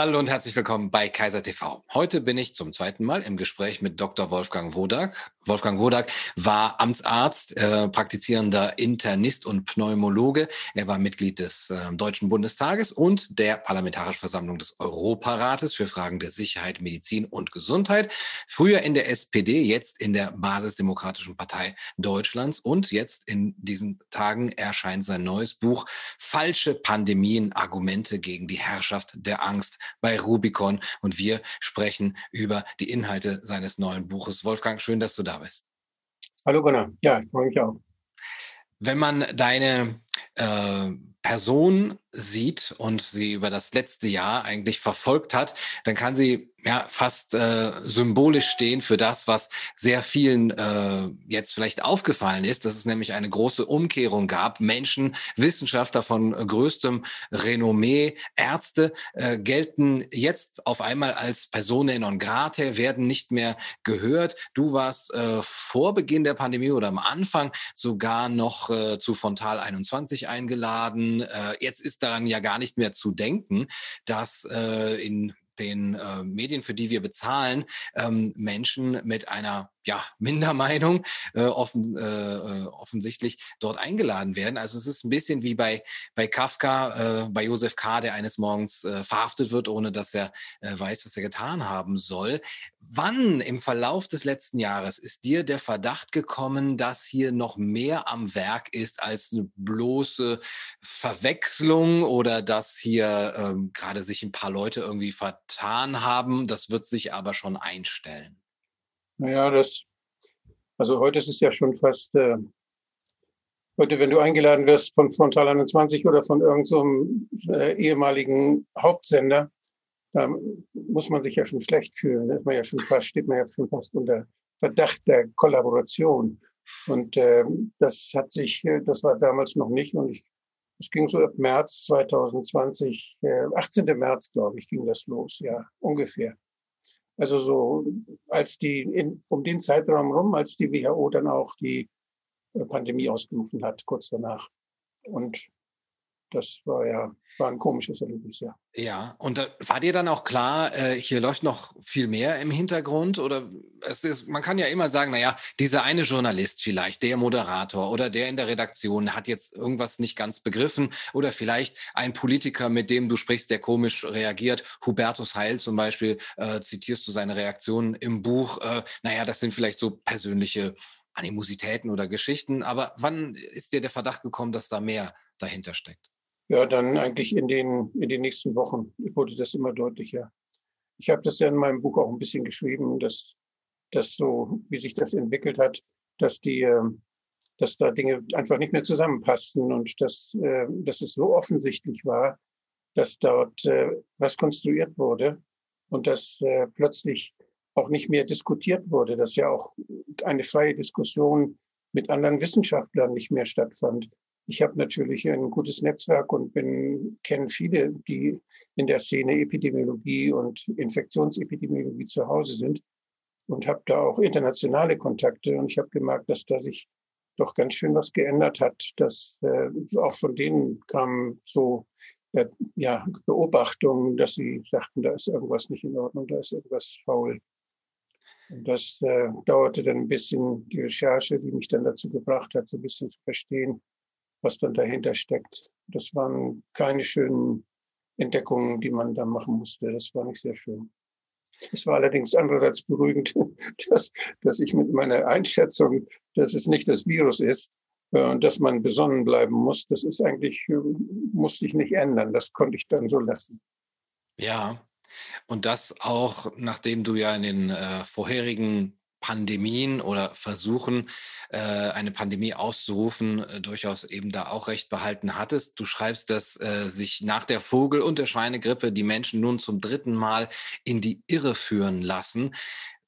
Hallo und herzlich willkommen bei Kaiser TV. Heute bin ich zum zweiten Mal im Gespräch mit Dr. Wolfgang Wodak. Wolfgang Wodak war Amtsarzt, äh, praktizierender Internist und Pneumologe. Er war Mitglied des äh, Deutschen Bundestages und der Parlamentarischen Versammlung des Europarates für Fragen der Sicherheit, Medizin und Gesundheit. Früher in der SPD, jetzt in der Basisdemokratischen Partei Deutschlands und jetzt in diesen Tagen erscheint sein neues Buch Falsche Pandemien, Argumente gegen die Herrschaft der Angst bei Rubicon und wir sprechen über die Inhalte seines neuen Buches. Wolfgang, schön, dass du da bist. Hallo Gunnar, ja, ich freue mich auch. Wenn man deine äh, Person sieht und sie über das letzte Jahr eigentlich verfolgt hat, dann kann sie ja fast äh, symbolisch stehen für das, was sehr vielen äh, jetzt vielleicht aufgefallen ist, dass es nämlich eine große Umkehrung gab. Menschen, Wissenschaftler von größtem Renommee, Ärzte äh, gelten jetzt auf einmal als Personen non grate, werden nicht mehr gehört. Du warst äh, vor Beginn der Pandemie oder am Anfang sogar noch äh, zu Frontal 21 eingeladen. Äh, jetzt ist daran ja gar nicht mehr zu denken, dass äh, in den äh, Medien, für die wir bezahlen, ähm, Menschen mit einer ja, Mindermeinung äh, offen, äh, äh, offensichtlich dort eingeladen werden. Also es ist ein bisschen wie bei, bei Kafka, äh, bei Josef K., der eines Morgens äh, verhaftet wird, ohne dass er äh, weiß, was er getan haben soll. Wann im Verlauf des letzten Jahres ist dir der Verdacht gekommen, dass hier noch mehr am Werk ist als eine bloße Verwechslung oder dass hier ähm, gerade sich ein paar Leute irgendwie vertan haben? Das wird sich aber schon einstellen. Naja, das, also heute ist es ja schon fast, äh, heute, wenn du eingeladen wirst von Frontal 21 oder von irgendeinem so äh, ehemaligen Hauptsender, da muss man sich ja schon schlecht fühlen. Da ist man ja schon fast, steht man ja schon fast unter Verdacht der Kollaboration. Und äh, das hat sich, äh, das war damals noch nicht. Und ich, es ging so ab März 2020, äh, 18. März, glaube ich, ging das los, ja, ungefähr. Also so als die in, um den Zeitraum rum, als die WHO dann auch die äh, Pandemie ausgerufen hat, kurz danach. Und das war ja war ein komisches Erlebnis, ja. Ja, und da war dir dann auch klar, äh, hier läuft noch viel mehr im Hintergrund? Oder ist, man kann ja immer sagen, naja, dieser eine Journalist vielleicht, der Moderator oder der in der Redaktion hat jetzt irgendwas nicht ganz begriffen oder vielleicht ein Politiker, mit dem du sprichst, der komisch reagiert. Hubertus Heil zum Beispiel, äh, zitierst du seine Reaktionen im Buch. Äh, naja, das sind vielleicht so persönliche Animositäten oder Geschichten. Aber wann ist dir der Verdacht gekommen, dass da mehr dahinter steckt? Ja, dann eigentlich in den, in den nächsten Wochen wurde das immer deutlicher. Ich habe das ja in meinem Buch auch ein bisschen geschrieben, dass, dass so, wie sich das entwickelt hat, dass die, ähm, dass da Dinge einfach nicht mehr zusammenpassten und dass, äh, dass es so offensichtlich war, dass dort äh, was konstruiert wurde und dass äh, plötzlich auch nicht mehr diskutiert wurde, dass ja auch eine freie Diskussion mit anderen Wissenschaftlern nicht mehr stattfand. Ich habe natürlich ein gutes Netzwerk und kenne viele, die in der Szene Epidemiologie und Infektionsepidemiologie zu Hause sind und habe da auch internationale Kontakte und ich habe gemerkt, dass da sich doch ganz schön was geändert hat, dass äh, auch von denen kamen so äh, ja, Beobachtungen, dass sie sagten, da ist irgendwas nicht in Ordnung, da ist irgendwas faul. Und das äh, dauerte dann ein bisschen die Recherche, die mich dann dazu gebracht hat, so ein bisschen zu verstehen, was dann dahinter steckt. Das waren keine schönen Entdeckungen, die man da machen musste. Das war nicht sehr schön. Es war allerdings andererseits beruhigend, dass, dass ich mit meiner Einschätzung, dass es nicht das Virus ist äh, und dass man besonnen bleiben muss, das ist eigentlich, äh, musste ich nicht ändern. Das konnte ich dann so lassen. Ja, und das auch, nachdem du ja in den äh, vorherigen Pandemien oder versuchen, äh, eine Pandemie auszurufen, äh, durchaus eben da auch recht behalten hattest. Du schreibst, dass äh, sich nach der Vogel- und der Schweinegrippe die Menschen nun zum dritten Mal in die Irre führen lassen.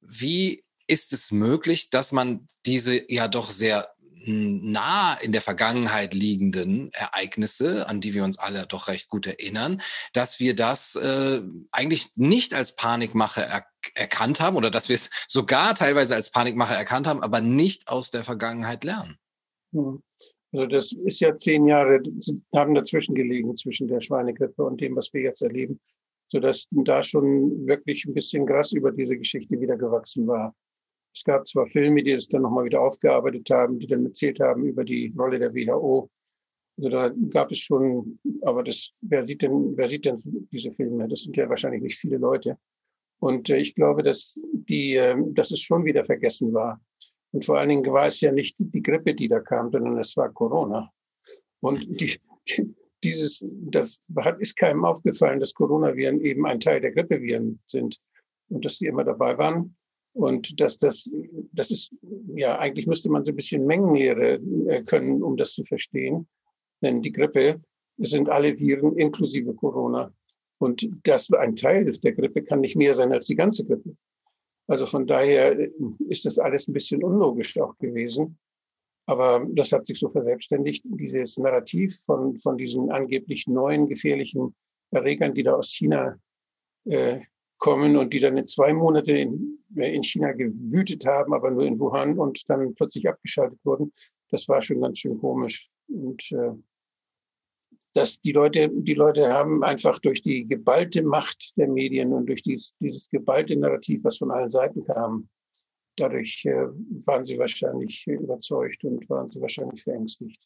Wie ist es möglich, dass man diese ja doch sehr nah in der Vergangenheit liegenden Ereignisse, an die wir uns alle doch recht gut erinnern, dass wir das äh, eigentlich nicht als Panikmache er erkannt haben oder dass wir es sogar teilweise als Panikmache erkannt haben, aber nicht aus der Vergangenheit lernen. Hm. Also das ist ja zehn Jahre, haben dazwischen gelegen, zwischen der Schweinegrippe und dem, was wir jetzt erleben. sodass da schon wirklich ein bisschen Gras über diese Geschichte wieder gewachsen war. Es gab zwar Filme, die es dann nochmal wieder aufgearbeitet haben, die dann erzählt haben über die Rolle der WHO. Also da gab es schon, aber das, wer sieht denn, wer sieht denn diese Filme? Das sind ja wahrscheinlich nicht viele Leute. Und äh, ich glaube, dass die, äh, dass es schon wieder vergessen war. Und vor allen Dingen war es ja nicht die Grippe, die da kam, sondern es war Corona. Und die, dieses, das hat, ist keinem aufgefallen, dass Coronaviren eben ein Teil der Grippeviren sind und dass die immer dabei waren. Und dass das, das ist, ja, eigentlich müsste man so ein bisschen Mengenlehre äh, können, um das zu verstehen. Denn die Grippe sind alle Viren inklusive Corona. Und das ein Teil der Grippe kann nicht mehr sein als die ganze Grippe. Also von daher ist das alles ein bisschen unlogisch auch gewesen. Aber das hat sich so verselbstständigt, dieses Narrativ von, von diesen angeblich neuen gefährlichen Erregern, die da aus China äh, kommen und die dann in zwei Monate in, äh, in China gewütet haben, aber nur in Wuhan und dann plötzlich abgeschaltet wurden. Das war schon ganz schön komisch. Und äh, dass die Leute, die Leute haben einfach durch die geballte Macht der Medien und durch dieses, dieses geballte Narrativ, was von allen Seiten kam, dadurch äh, waren sie wahrscheinlich überzeugt und waren sie wahrscheinlich verängstigt.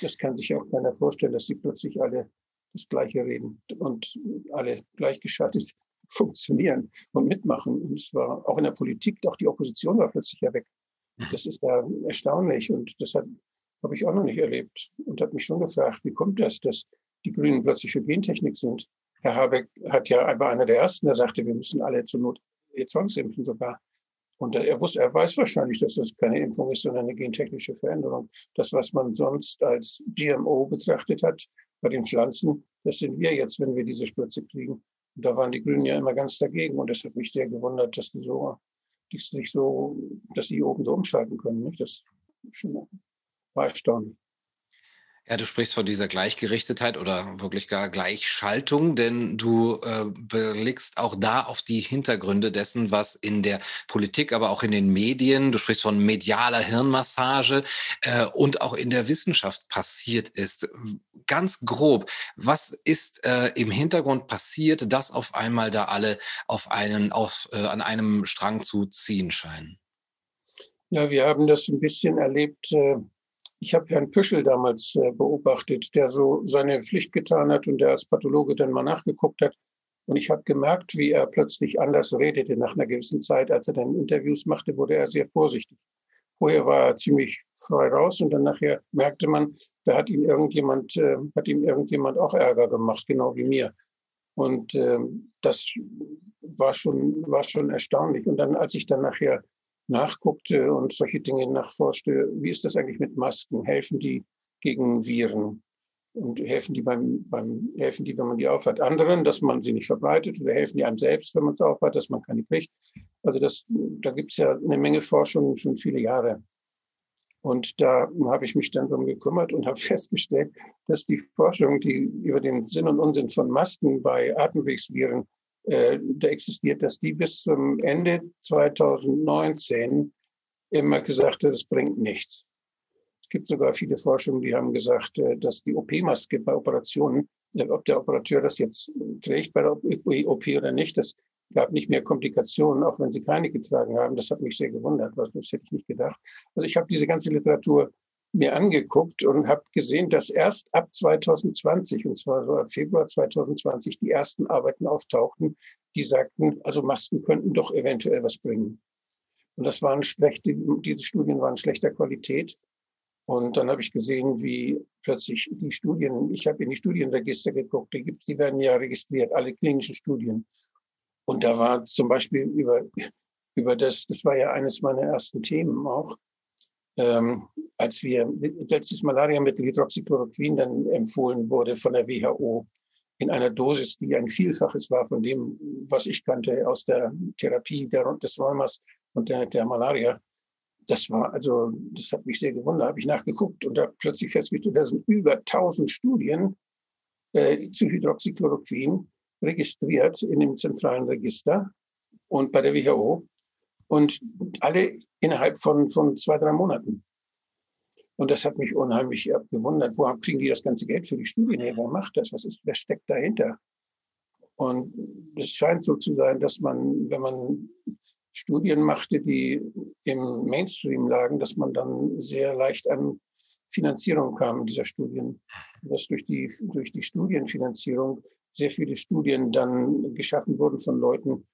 Das kann sich auch keiner vorstellen, dass sie plötzlich alle das Gleiche reden und alle gleichgeschaltet funktionieren und mitmachen. Und es war auch in der Politik, auch die Opposition war plötzlich ja weg. Das ist ja erstaunlich und das hat, habe ich auch noch nicht erlebt und habe mich schon gefragt, wie kommt das, dass die Grünen plötzlich für Gentechnik sind? Herr Habeck hat ja war einer der ersten, der sagte, wir müssen alle zur Not zwangsimpfen sogar. Und er wusste, er weiß wahrscheinlich, dass das keine Impfung ist, sondern eine gentechnische Veränderung. Das, was man sonst als GMO betrachtet hat bei den Pflanzen, das sind wir jetzt, wenn wir diese Spritze kriegen. Und da waren die Grünen ja immer ganz dagegen. Und das hat mich sehr gewundert, dass die so, die sich so, dass die oben so umschalten können. Nicht? Das schon war erstaunlich. Ja, du sprichst von dieser Gleichgerichtetheit oder wirklich gar Gleichschaltung, denn du äh, blickst auch da auf die Hintergründe dessen, was in der Politik, aber auch in den Medien, du sprichst von medialer Hirnmassage äh, und auch in der Wissenschaft passiert ist. Ganz grob, was ist äh, im Hintergrund passiert, dass auf einmal da alle auf einen, auf, äh, an einem Strang zu ziehen scheinen? Ja, wir haben das ein bisschen erlebt äh, ich habe Herrn Püschel damals äh, beobachtet, der so seine Pflicht getan hat und der als Pathologe dann mal nachgeguckt hat. Und ich habe gemerkt, wie er plötzlich anders redete nach einer gewissen Zeit. Als er dann Interviews machte, wurde er sehr vorsichtig. Vorher war er ziemlich frei raus und dann nachher merkte man, da hat ihm irgendjemand, äh, hat ihm irgendjemand auch Ärger gemacht, genau wie mir. Und äh, das war schon, war schon erstaunlich. Und dann, als ich dann nachher nachguckte und solche Dinge nachforschte. Wie ist das eigentlich mit Masken? Helfen die gegen Viren? Und helfen die beim, beim helfen die, wenn man die aufhat, anderen, dass man sie nicht verbreitet oder helfen die einem selbst, wenn man es aufhat, dass man keine kriegt? Also das, da gibt es ja eine Menge Forschung schon viele Jahre. Und da habe ich mich dann darum gekümmert und habe festgestellt, dass die Forschung, die über den Sinn und Unsinn von Masken bei Atemwegsviren da existiert, dass die bis zum Ende 2019 immer gesagt hat, es bringt nichts. Es gibt sogar viele Forschungen, die haben gesagt, äh, dass die OP-Maske bei Operationen, äh, ob der Operateur das jetzt trägt bei der OP oder nicht, das gab nicht mehr Komplikationen, auch wenn sie keine getragen haben. Das hat mich sehr gewundert, das hätte ich nicht gedacht. Also ich habe diese ganze Literatur mir angeguckt und habe gesehen, dass erst ab 2020, und zwar so ab Februar 2020, die ersten Arbeiten auftauchten, die sagten, also Masken könnten doch eventuell was bringen. Und das waren schlechte, diese Studien waren schlechter Qualität. Und dann habe ich gesehen, wie plötzlich die Studien, ich habe in die Studienregister geguckt, die, gibt's, die werden ja registriert, alle klinischen Studien. Und da war zum Beispiel über, über das, das war ja eines meiner ersten Themen auch, ähm, als wir letztes Malariamittel Hydroxychloroquin dann empfohlen wurde von der WHO in einer Dosis, die ein Vielfaches war von dem, was ich kannte aus der Therapie der, des Rheumas und der, der Malaria. Das war also, das hat mich sehr gewundert. Habe ich nachgeguckt und da plötzlich festgestellt, da sind über 1000 Studien äh, zu Hydroxychloroquin registriert in dem zentralen Register und bei der WHO und alle innerhalb von, von zwei, drei Monaten. Und das hat mich unheimlich gewundert. Woher kriegen die das ganze Geld für die Studien her? Wer macht das? Was ist, wer steckt dahinter? Und es scheint so zu sein, dass man, wenn man Studien machte, die im Mainstream lagen, dass man dann sehr leicht an Finanzierung kam dieser Studien. Dass durch die, durch die Studienfinanzierung sehr viele Studien dann geschaffen wurden von Leuten,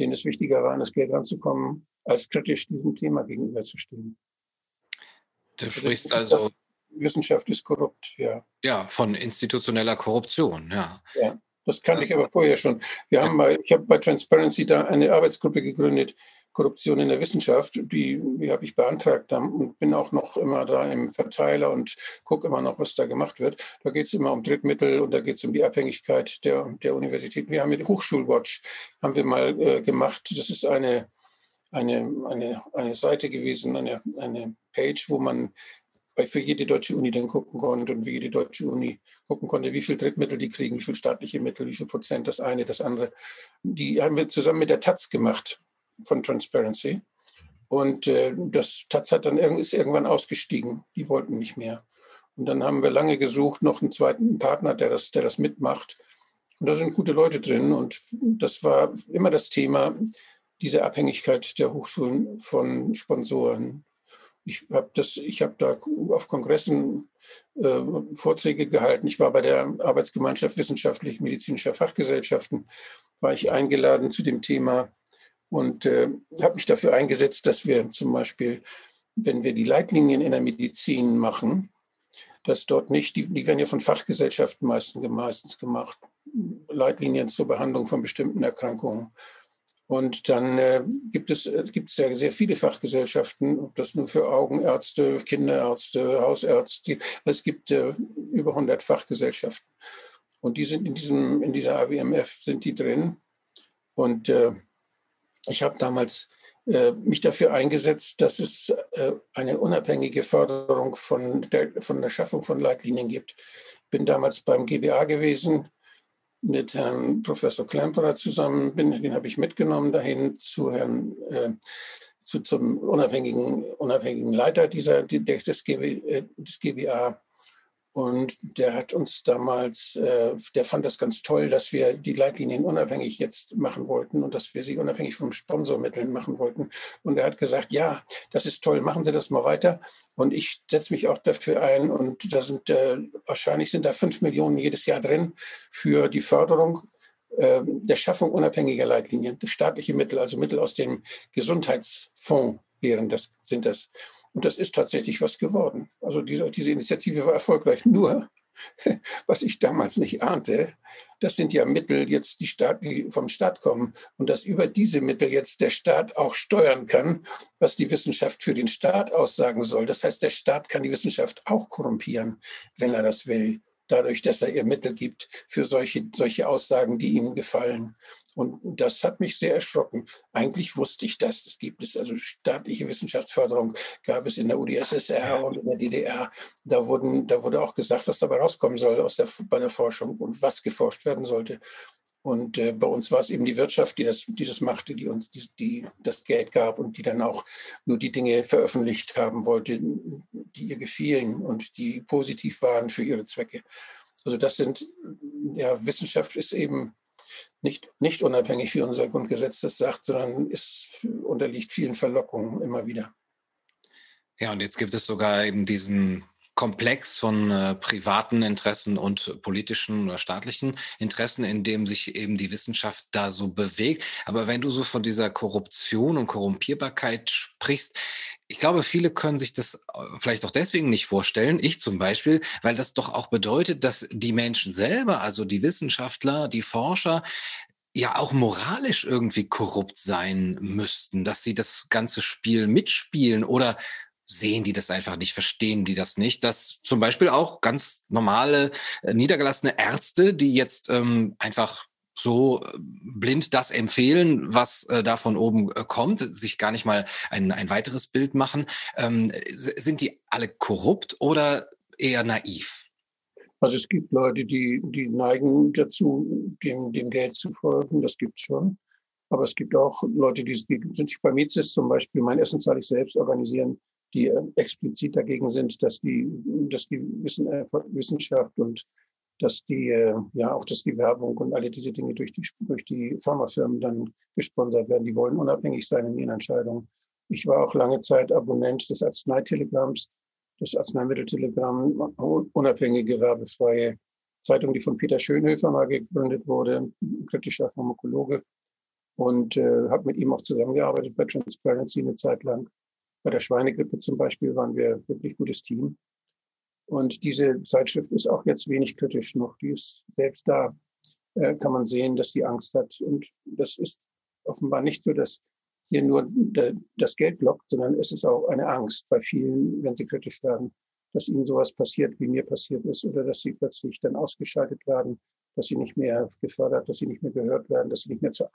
denen es wichtiger war, an das Geld ranzukommen, als kritisch diesem Thema gegenüberzustehen. Du also sprichst also. Wissenschaft ist korrupt, ja. Ja, von institutioneller Korruption, ja. Ja, das kannte ich aber vorher schon. Wir haben mal, ich habe bei Transparency da eine Arbeitsgruppe gegründet, Korruption in der Wissenschaft, die, die habe ich beantragt und bin auch noch immer da im Verteiler und gucke immer noch, was da gemacht wird. Da geht es immer um Drittmittel und da geht es um die Abhängigkeit der, der Universitäten. Wir haben mit Hochschulwatch haben wir mal äh, gemacht. Das ist eine, eine, eine, eine Seite gewesen, eine, eine Page, wo man für jede deutsche Uni dann gucken konnte und wie jede deutsche Uni gucken konnte, wie viel Drittmittel die kriegen, wie viel staatliche Mittel, wie viel Prozent das eine, das andere. Die haben wir zusammen mit der Taz gemacht von Transparency. Und äh, das Taz hat dann ist irgendwann ausgestiegen. Die wollten nicht mehr. Und dann haben wir lange gesucht, noch einen zweiten Partner, der das, der das mitmacht. Und da sind gute Leute drin. Und das war immer das Thema, diese Abhängigkeit der Hochschulen von Sponsoren. Ich habe hab da auf Kongressen äh, Vorträge gehalten. Ich war bei der Arbeitsgemeinschaft wissenschaftlich-medizinischer Fachgesellschaften, war ich eingeladen zu dem Thema und äh, habe mich dafür eingesetzt, dass wir zum Beispiel, wenn wir die Leitlinien in der Medizin machen, dass dort nicht, die, die werden ja von Fachgesellschaften meistens, meistens gemacht, Leitlinien zur Behandlung von bestimmten Erkrankungen. Und dann äh, gibt es äh, gibt ja sehr viele Fachgesellschaften, ob das nur für Augenärzte, Kinderärzte, Hausärzte, es gibt äh, über 100 Fachgesellschaften. Und die sind in diesem in dieser AWMF sind die drin. Und äh, ich habe damals äh, mich dafür eingesetzt, dass es äh, eine unabhängige Förderung von der, von der Schaffung von Leitlinien gibt. Bin damals beim GBA gewesen mit Herrn Professor Klemperer zusammen, bin, den habe ich mitgenommen dahin zu Herrn äh, zu, zum unabhängigen, unabhängigen Leiter dieser, des, GB, äh, des GBA und der hat uns damals, äh, der fand das ganz toll, dass wir die Leitlinien unabhängig jetzt machen wollten und dass wir sie unabhängig vom Sponsormitteln machen wollten. Und er hat gesagt, ja, das ist toll, machen Sie das mal weiter. Und ich setze mich auch dafür ein. Und da sind äh, wahrscheinlich sind da fünf Millionen jedes Jahr drin für die Förderung äh, der Schaffung unabhängiger Leitlinien, staatliche Mittel, also Mittel aus dem Gesundheitsfonds wären das, sind das. Und das ist tatsächlich was geworden. Also diese, diese Initiative war erfolgreich. Nur, was ich damals nicht ahnte, das sind ja Mittel jetzt, die, Staat, die vom Staat kommen und dass über diese Mittel jetzt der Staat auch steuern kann, was die Wissenschaft für den Staat aussagen soll. Das heißt, der Staat kann die Wissenschaft auch korrumpieren, wenn er das will dadurch, dass er ihr Mittel gibt für solche, solche Aussagen, die ihm gefallen. Und das hat mich sehr erschrocken. Eigentlich wusste ich das. Es gibt es also staatliche Wissenschaftsförderung gab es in der UdSSR und in der DDR. Da, wurden, da wurde auch gesagt, was dabei rauskommen soll aus der, bei der Forschung und was geforscht werden sollte. Und äh, bei uns war es eben die Wirtschaft, die das, die das machte, die uns die, die das Geld gab und die dann auch nur die Dinge veröffentlicht haben wollte, die ihr gefielen und die positiv waren für ihre Zwecke. Also das sind, ja, Wissenschaft ist eben nicht, nicht unabhängig, wie unser Grundgesetz das sagt, sondern ist, unterliegt vielen Verlockungen immer wieder. Ja, und jetzt gibt es sogar eben diesen Komplex von äh, privaten Interessen und politischen oder staatlichen Interessen, in dem sich eben die Wissenschaft da so bewegt. Aber wenn du so von dieser Korruption und Korrumpierbarkeit sprichst, ich glaube, viele können sich das äh, vielleicht auch deswegen nicht vorstellen. Ich zum Beispiel, weil das doch auch bedeutet, dass die Menschen selber, also die Wissenschaftler, die Forscher, ja auch moralisch irgendwie korrupt sein müssten, dass sie das ganze Spiel mitspielen oder sehen die das einfach nicht, verstehen die das nicht, dass zum Beispiel auch ganz normale, äh, niedergelassene Ärzte, die jetzt ähm, einfach so äh, blind das empfehlen, was äh, da von oben äh, kommt, sich gar nicht mal ein, ein weiteres Bild machen. Ähm, sind die alle korrupt oder eher naiv? Also es gibt Leute, die, die neigen dazu, dem, dem Geld zu folgen, das gibt es schon. Aber es gibt auch Leute, die, die sind sich bei Mizis zum Beispiel, mein Essen zahle ich selbst, organisieren, die äh, explizit dagegen sind, dass die, dass die äh, Wissenschaft und dass die, äh, ja, auch dass die Werbung und alle diese Dinge durch die, durch die Pharmafirmen dann gesponsert werden. Die wollen unabhängig sein in ihren Entscheidungen. Ich war auch lange Zeit Abonnent des Arzneitelegramms, das Arzneimitteltelegramm, unabhängige, werbefreie Zeitung, die von Peter Schönhöfer mal gegründet wurde, kritischer Pharmakologe. Und äh, habe mit ihm auch zusammengearbeitet bei Transparency eine Zeit lang. Bei der Schweinegrippe zum Beispiel waren wir wirklich gutes Team. Und diese Zeitschrift ist auch jetzt wenig kritisch noch. Die ist selbst da, äh, kann man sehen, dass die Angst hat. Und das ist offenbar nicht so, dass hier nur das Geld blockt, sondern es ist auch eine Angst bei vielen, wenn sie kritisch werden, dass ihnen sowas passiert, wie mir passiert ist, oder dass sie plötzlich dann ausgeschaltet werden, dass sie nicht mehr gefördert, dass sie nicht mehr gehört werden, dass sie nicht mehr zu,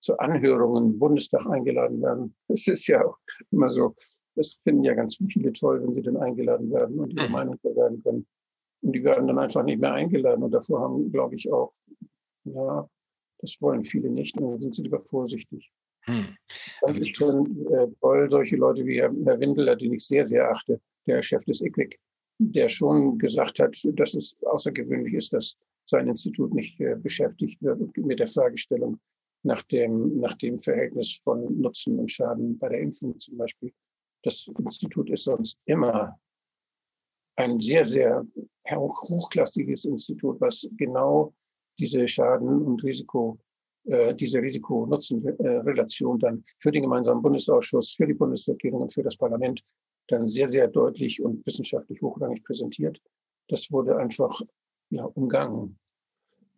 zu Anhörungen im Bundestag eingeladen werden. Es ist ja auch immer so, das finden ja ganz viele toll, wenn sie dann eingeladen werden und ihre mhm. Meinung sagen können. Und die werden dann einfach nicht mehr eingeladen. Und davor haben, glaube ich, auch, ja, das wollen viele nicht. Und dann sind sie lieber vorsichtig. Hm. Das ist schon äh, toll, solche Leute wie Herr, Herr Windeler, den ich sehr, sehr achte, der Chef des ICWIC, der schon gesagt hat, dass es außergewöhnlich ist, dass sein Institut nicht äh, beschäftigt wird mit der Fragestellung nach dem, nach dem Verhältnis von Nutzen und Schaden bei der Impfung zum Beispiel. Das Institut ist sonst immer ein sehr, sehr hochklassiges Institut, was genau diese Schaden- und Risiko, äh, diese Risiko-Nutzen-Relation dann für den gemeinsamen Bundesausschuss, für die Bundesregierung und für das Parlament dann sehr, sehr deutlich und wissenschaftlich hochrangig präsentiert. Das wurde einfach ja, umgangen.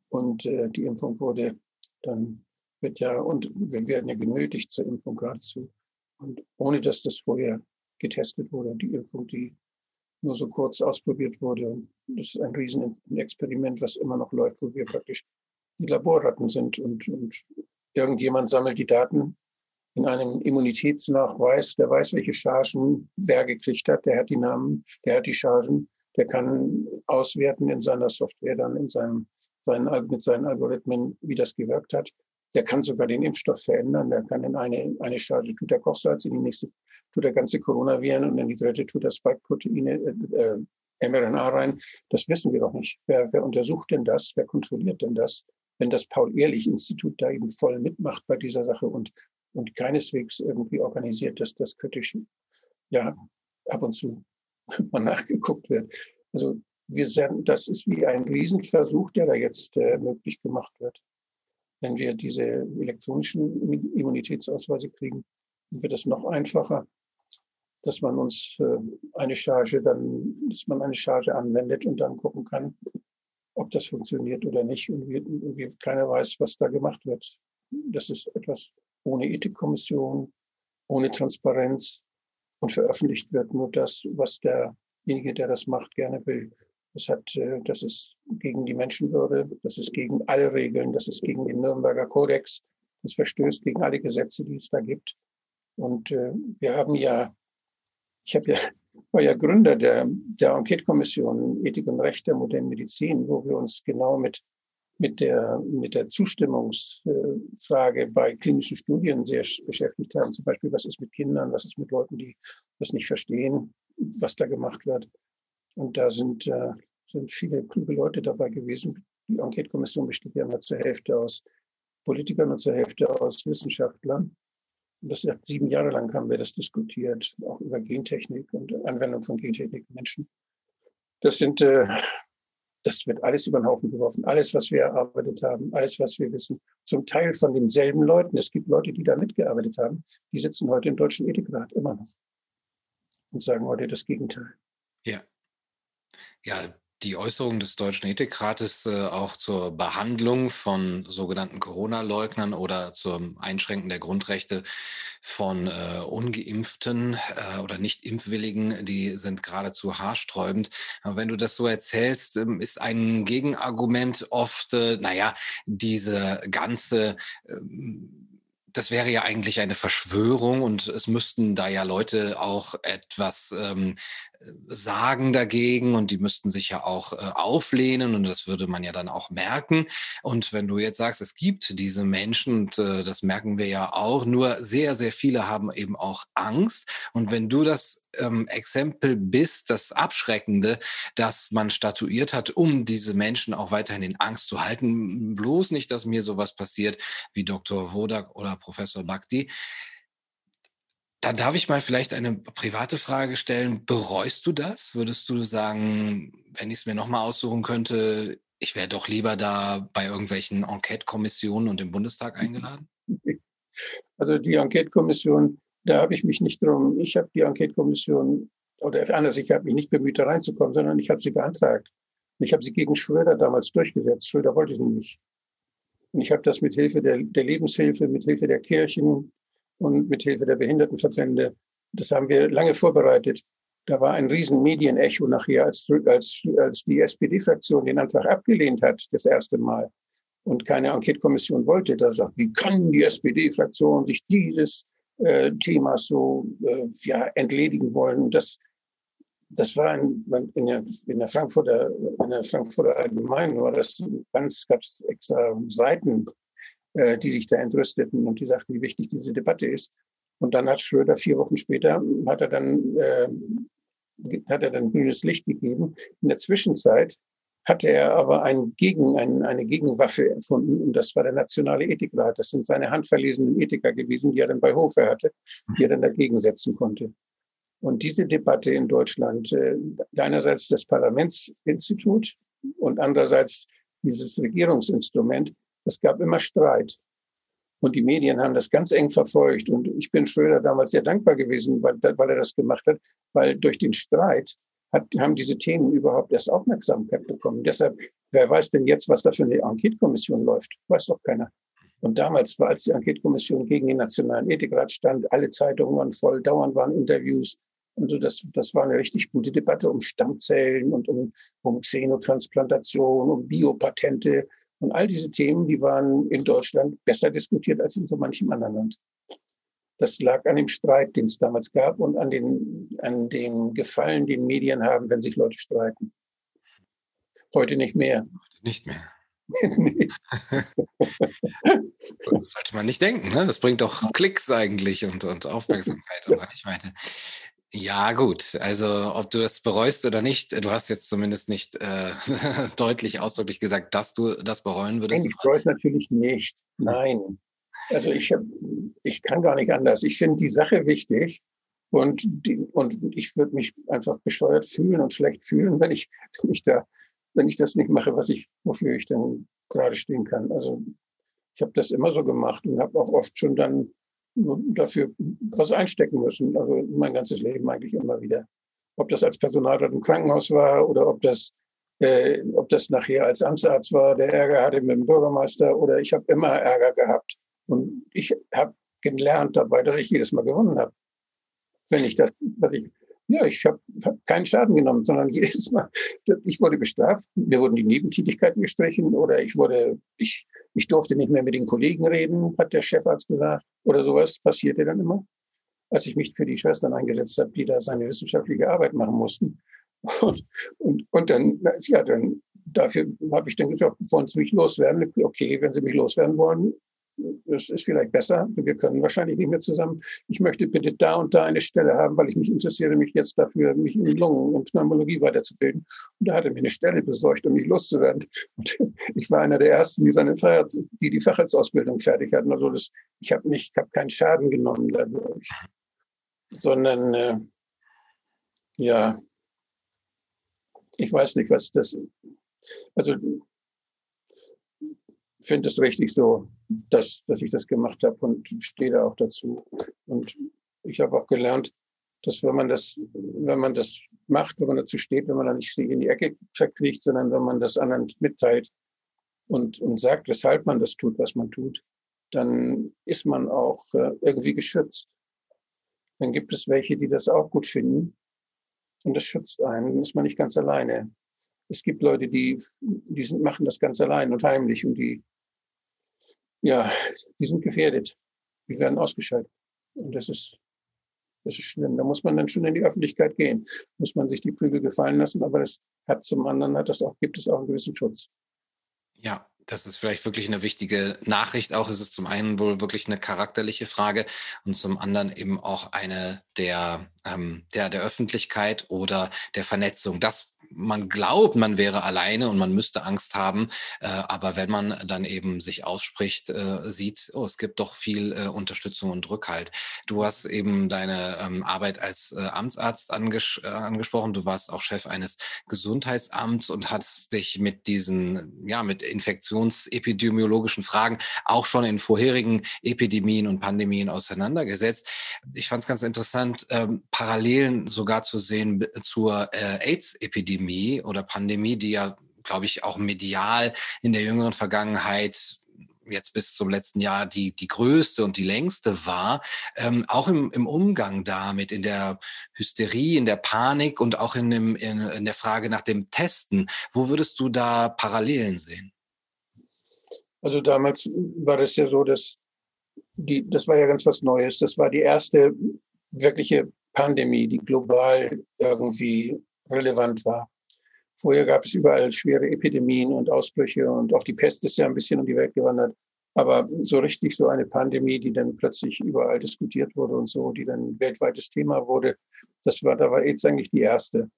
Und äh, die Impfung wurde dann, wird ja, und wir werden ja genötigt zur Impfung geradezu. Und ohne dass das vorher getestet wurde, die Impfung, die nur so kurz ausprobiert wurde. Das ist ein Riesenexperiment, was immer noch läuft, wo wir praktisch die Laborratten sind und, und irgendjemand sammelt die Daten in einem Immunitätsnachweis, der weiß, welche Chargen wer gekriegt hat, der hat die Namen, der hat die Chargen, der kann auswerten in seiner Software, dann in seinem, seinen, mit seinen Algorithmen, wie das gewirkt hat. Der kann sogar den Impfstoff verändern. Der kann in eine, eine Charge tut er Kochsalz, in die nächste tut er ganze Coronaviren und in die dritte tut er Spike-Proteine, äh, äh, mRNA rein. Das wissen wir doch nicht. Wer, wer untersucht denn das? Wer kontrolliert denn das? Wenn das Paul-Ehrlich-Institut da eben voll mitmacht bei dieser Sache und, und keineswegs irgendwie organisiert, dass das kritisch, ja, ab und zu mal nachgeguckt wird. Also wir sagen, das ist wie ein Riesenversuch, der da jetzt äh, möglich gemacht wird wenn wir diese elektronischen Immunitätsausweise kriegen, wird es noch einfacher, dass man uns äh, eine Charge dann, dass man eine Charge anwendet und dann gucken kann, ob das funktioniert oder nicht. Und wie, keiner weiß, was da gemacht wird. Das ist etwas ohne Ethikkommission, ohne Transparenz und veröffentlicht wird nur das, was derjenige, der das macht, gerne will. Das, hat, äh, das ist gegen die Menschenwürde, das ist gegen alle Regeln, das ist gegen den Nürnberger Kodex, das verstößt gegen alle Gesetze, die es da gibt. Und äh, wir haben ja, ich habe ja, war ja Gründer der, der Enquete-Kommission Ethik und Recht der modernen Medizin, wo wir uns genau mit, mit, der, mit der Zustimmungsfrage bei klinischen Studien sehr beschäftigt haben. Zum Beispiel, was ist mit Kindern, was ist mit Leuten, die das nicht verstehen, was da gemacht wird. Und da sind, äh, sind viele kluge Leute dabei gewesen. Die Enquete-Kommission besteht ja immer zur Hälfte aus Politikern und zur Hälfte aus Wissenschaftlern. Und das sieben Jahre lang haben wir das diskutiert, auch über Gentechnik und Anwendung von Gentechnik Menschen. Das sind, äh, das wird alles über den Haufen geworfen. Alles, was wir erarbeitet haben, alles, was wir wissen. Zum Teil von denselben Leuten. Es gibt Leute, die da mitgearbeitet haben. Die sitzen heute im Deutschen Ethikrat immer noch und sagen heute das Gegenteil. Ja. Die Äußerung des Deutschen Ethikrates äh, auch zur Behandlung von sogenannten Corona-Leugnern oder zum Einschränken der Grundrechte von äh, ungeimpften äh, oder nicht impfwilligen, die sind geradezu haarsträubend. Aber wenn du das so erzählst, ähm, ist ein Gegenargument oft, äh, naja, diese ganze ähm, das wäre ja eigentlich eine Verschwörung und es müssten da ja Leute auch etwas ähm, sagen dagegen und die müssten sich ja auch äh, auflehnen und das würde man ja dann auch merken. Und wenn du jetzt sagst, es gibt diese Menschen und äh, das merken wir ja auch, nur sehr, sehr viele haben eben auch Angst. Und wenn du das ähm, Exempel bist, das Abschreckende, das man statuiert hat, um diese Menschen auch weiterhin in Angst zu halten, bloß nicht, dass mir sowas passiert wie Dr. Wodak oder Professor Bhakti, dann darf ich mal vielleicht eine private Frage stellen. Bereust du das? Würdest du sagen, wenn ich es mir nochmal aussuchen könnte, ich wäre doch lieber da bei irgendwelchen Enquete-Kommissionen und im Bundestag eingeladen? Also die Enquete-Kommission, da habe ich mich nicht drum, ich habe die Enquete-Kommission, oder anders, ich habe mich nicht bemüht, da reinzukommen, sondern ich habe sie beantragt. Ich habe sie gegen Schröder damals durchgesetzt. Schröder wollte sie nicht. Und ich habe das mit Hilfe der, der Lebenshilfe, mit Hilfe der Kirchen, und mit Hilfe der Behindertenverbände. Das haben wir lange vorbereitet. Da war ein riesen Medienecho nachher, als, als, als die SPD-Fraktion den Antrag abgelehnt hat, das erste Mal, und keine Enquete-Kommission wollte. Da sagt, wie kann die SPD-Fraktion sich dieses äh, Themas so äh, ja, entledigen wollen? Das, das war in, in, der, in der Frankfurter, in der Frankfurter Allgemeinen war das ganz, gab es extra Seiten äh, die sich da entrüsteten und die sagten, wie wichtig diese Debatte ist. Und dann hat Schröder vier Wochen später, hat er dann, äh, hat er dann grünes Licht gegeben. In der Zwischenzeit hatte er aber ein Gegen, ein, eine Gegenwaffe erfunden und das war der Nationale Ethikrat. Das sind seine handverlesenen Ethiker gewesen, die er dann bei Hofe hatte, die er dann dagegen setzen konnte. Und diese Debatte in Deutschland, äh, einerseits das Parlamentsinstitut und andererseits dieses Regierungsinstrument, es gab immer Streit. Und die Medien haben das ganz eng verfolgt. Und ich bin Schröder damals sehr dankbar gewesen, weil, weil er das gemacht hat, weil durch den Streit hat, haben diese Themen überhaupt erst Aufmerksamkeit bekommen. Deshalb, wer weiß denn jetzt, was da für eine Enquete-Kommission läuft? Weiß doch keiner. Und damals war, als die Enquete-Kommission gegen den Nationalen Ethikrat stand, alle Zeitungen waren voll, dauernd waren Interviews. Und so das, das war eine richtig gute Debatte um Stammzellen und um, um Xenotransplantation, um Biopatente und all diese Themen, die waren in Deutschland besser diskutiert als in so manchem anderen Land. Das lag an dem Streit, den es damals gab und an den, an dem Gefallen, den Medien haben, wenn sich Leute streiten. Heute nicht mehr. Heute nicht mehr. das sollte man nicht denken. Ne? Das bringt doch Klicks eigentlich und, und Aufmerksamkeit und Reichweite. Ja, gut. Also, ob du das bereust oder nicht, du hast jetzt zumindest nicht äh, deutlich ausdrücklich gesagt, dass du das bereuen würdest. Nein, ich bereue es natürlich nicht. Nein. Also, ich, hab, ich kann gar nicht anders. Ich finde die Sache wichtig und, die, und ich würde mich einfach bescheuert fühlen und schlecht fühlen, wenn ich, wenn ich da, wenn ich das nicht mache, was ich, wofür ich dann gerade stehen kann. Also, ich habe das immer so gemacht und habe auch oft schon dann dafür was einstecken müssen. Also mein ganzes Leben eigentlich immer wieder. Ob das als Personalrat im Krankenhaus war oder ob das, äh, ob das nachher als Amtsarzt war, der Ärger hatte mit dem Bürgermeister oder ich habe immer Ärger gehabt. Und ich habe gelernt dabei, dass ich jedes Mal gewonnen habe. Wenn ich das, was ich ja, ich habe hab keinen Schaden genommen, sondern jedes Mal, ich wurde bestraft, mir wurden die Nebentätigkeiten gestrichen oder ich wurde, ich, ich durfte nicht mehr mit den Kollegen reden, hat der Chefarzt gesagt, oder sowas passierte dann immer, als ich mich für die Schwestern eingesetzt habe, die da seine wissenschaftliche Arbeit machen mussten. Und, und, und dann, ja, dann dafür habe ich dann gesagt, wollen Sie mich loswerden? Okay, wenn Sie mich loswerden wollen, das ist vielleicht besser. Wir können wahrscheinlich nicht mehr zusammen. Ich möchte bitte da und da eine Stelle haben, weil ich mich interessiere, mich jetzt dafür, mich in Lungen- und Pneumologie weiterzubilden. Und da hat er mir eine Stelle besorgt, um mich loszuwerden. Und ich war einer der ersten, die seine Facharzt, die die Facharztausbildung fertig hatten. Also das, ich habe nicht, ich habe keinen Schaden genommen dadurch, sondern äh, ja, ich weiß nicht, was das. Also finde es richtig so, dass, dass ich das gemacht habe und stehe da auch dazu. Und ich habe auch gelernt, dass wenn man das, wenn man das macht, wenn man dazu steht, wenn man da nicht in die Ecke verkriegt, sondern wenn man das anderen mitteilt und, und sagt, weshalb man das tut, was man tut, dann ist man auch äh, irgendwie geschützt. Dann gibt es welche, die das auch gut finden und das schützt einen, dann ist man nicht ganz alleine. Es gibt Leute, die, die sind, machen das ganz allein und heimlich und die ja, die sind gefährdet. Die werden ausgeschaltet. Und das ist, Das ist schlimm. Da muss man dann schon in die Öffentlichkeit gehen. Muss man sich die Prügel gefallen lassen, aber es hat zum anderen hat das auch, gibt es auch einen gewissen Schutz. Ja, das ist vielleicht wirklich eine wichtige Nachricht. Auch ist es zum einen wohl wirklich eine charakterliche Frage und zum anderen eben auch eine der, ähm, der, der Öffentlichkeit oder der Vernetzung. Das man glaubt, man wäre alleine und man müsste Angst haben. Äh, aber wenn man dann eben sich ausspricht, äh, sieht, oh, es gibt doch viel äh, Unterstützung und Rückhalt. Du hast eben deine ähm, Arbeit als äh, Amtsarzt anges äh, angesprochen. Du warst auch Chef eines Gesundheitsamts und hast dich mit diesen, ja, mit infektionsepidemiologischen Fragen auch schon in vorherigen Epidemien und Pandemien auseinandergesetzt. Ich fand es ganz interessant, ähm, Parallelen sogar zu sehen zur äh, AIDS-Epidemie Epidemie oder Pandemie, die ja, glaube ich, auch medial in der jüngeren Vergangenheit jetzt bis zum letzten Jahr die, die größte und die längste war, ähm, auch im, im Umgang damit, in der Hysterie, in der Panik und auch in, dem, in, in der Frage nach dem Testen. Wo würdest du da Parallelen sehen? Also damals war das ja so, dass die, das war ja ganz was Neues. Das war die erste wirkliche Pandemie, die global irgendwie relevant war. Vorher gab es überall schwere Epidemien und Ausbrüche und auch die Pest ist ja ein bisschen um die Welt gewandert. Aber so richtig so eine Pandemie, die dann plötzlich überall diskutiert wurde und so, die dann weltweites Thema wurde, das war, da war AIDS eigentlich die erste.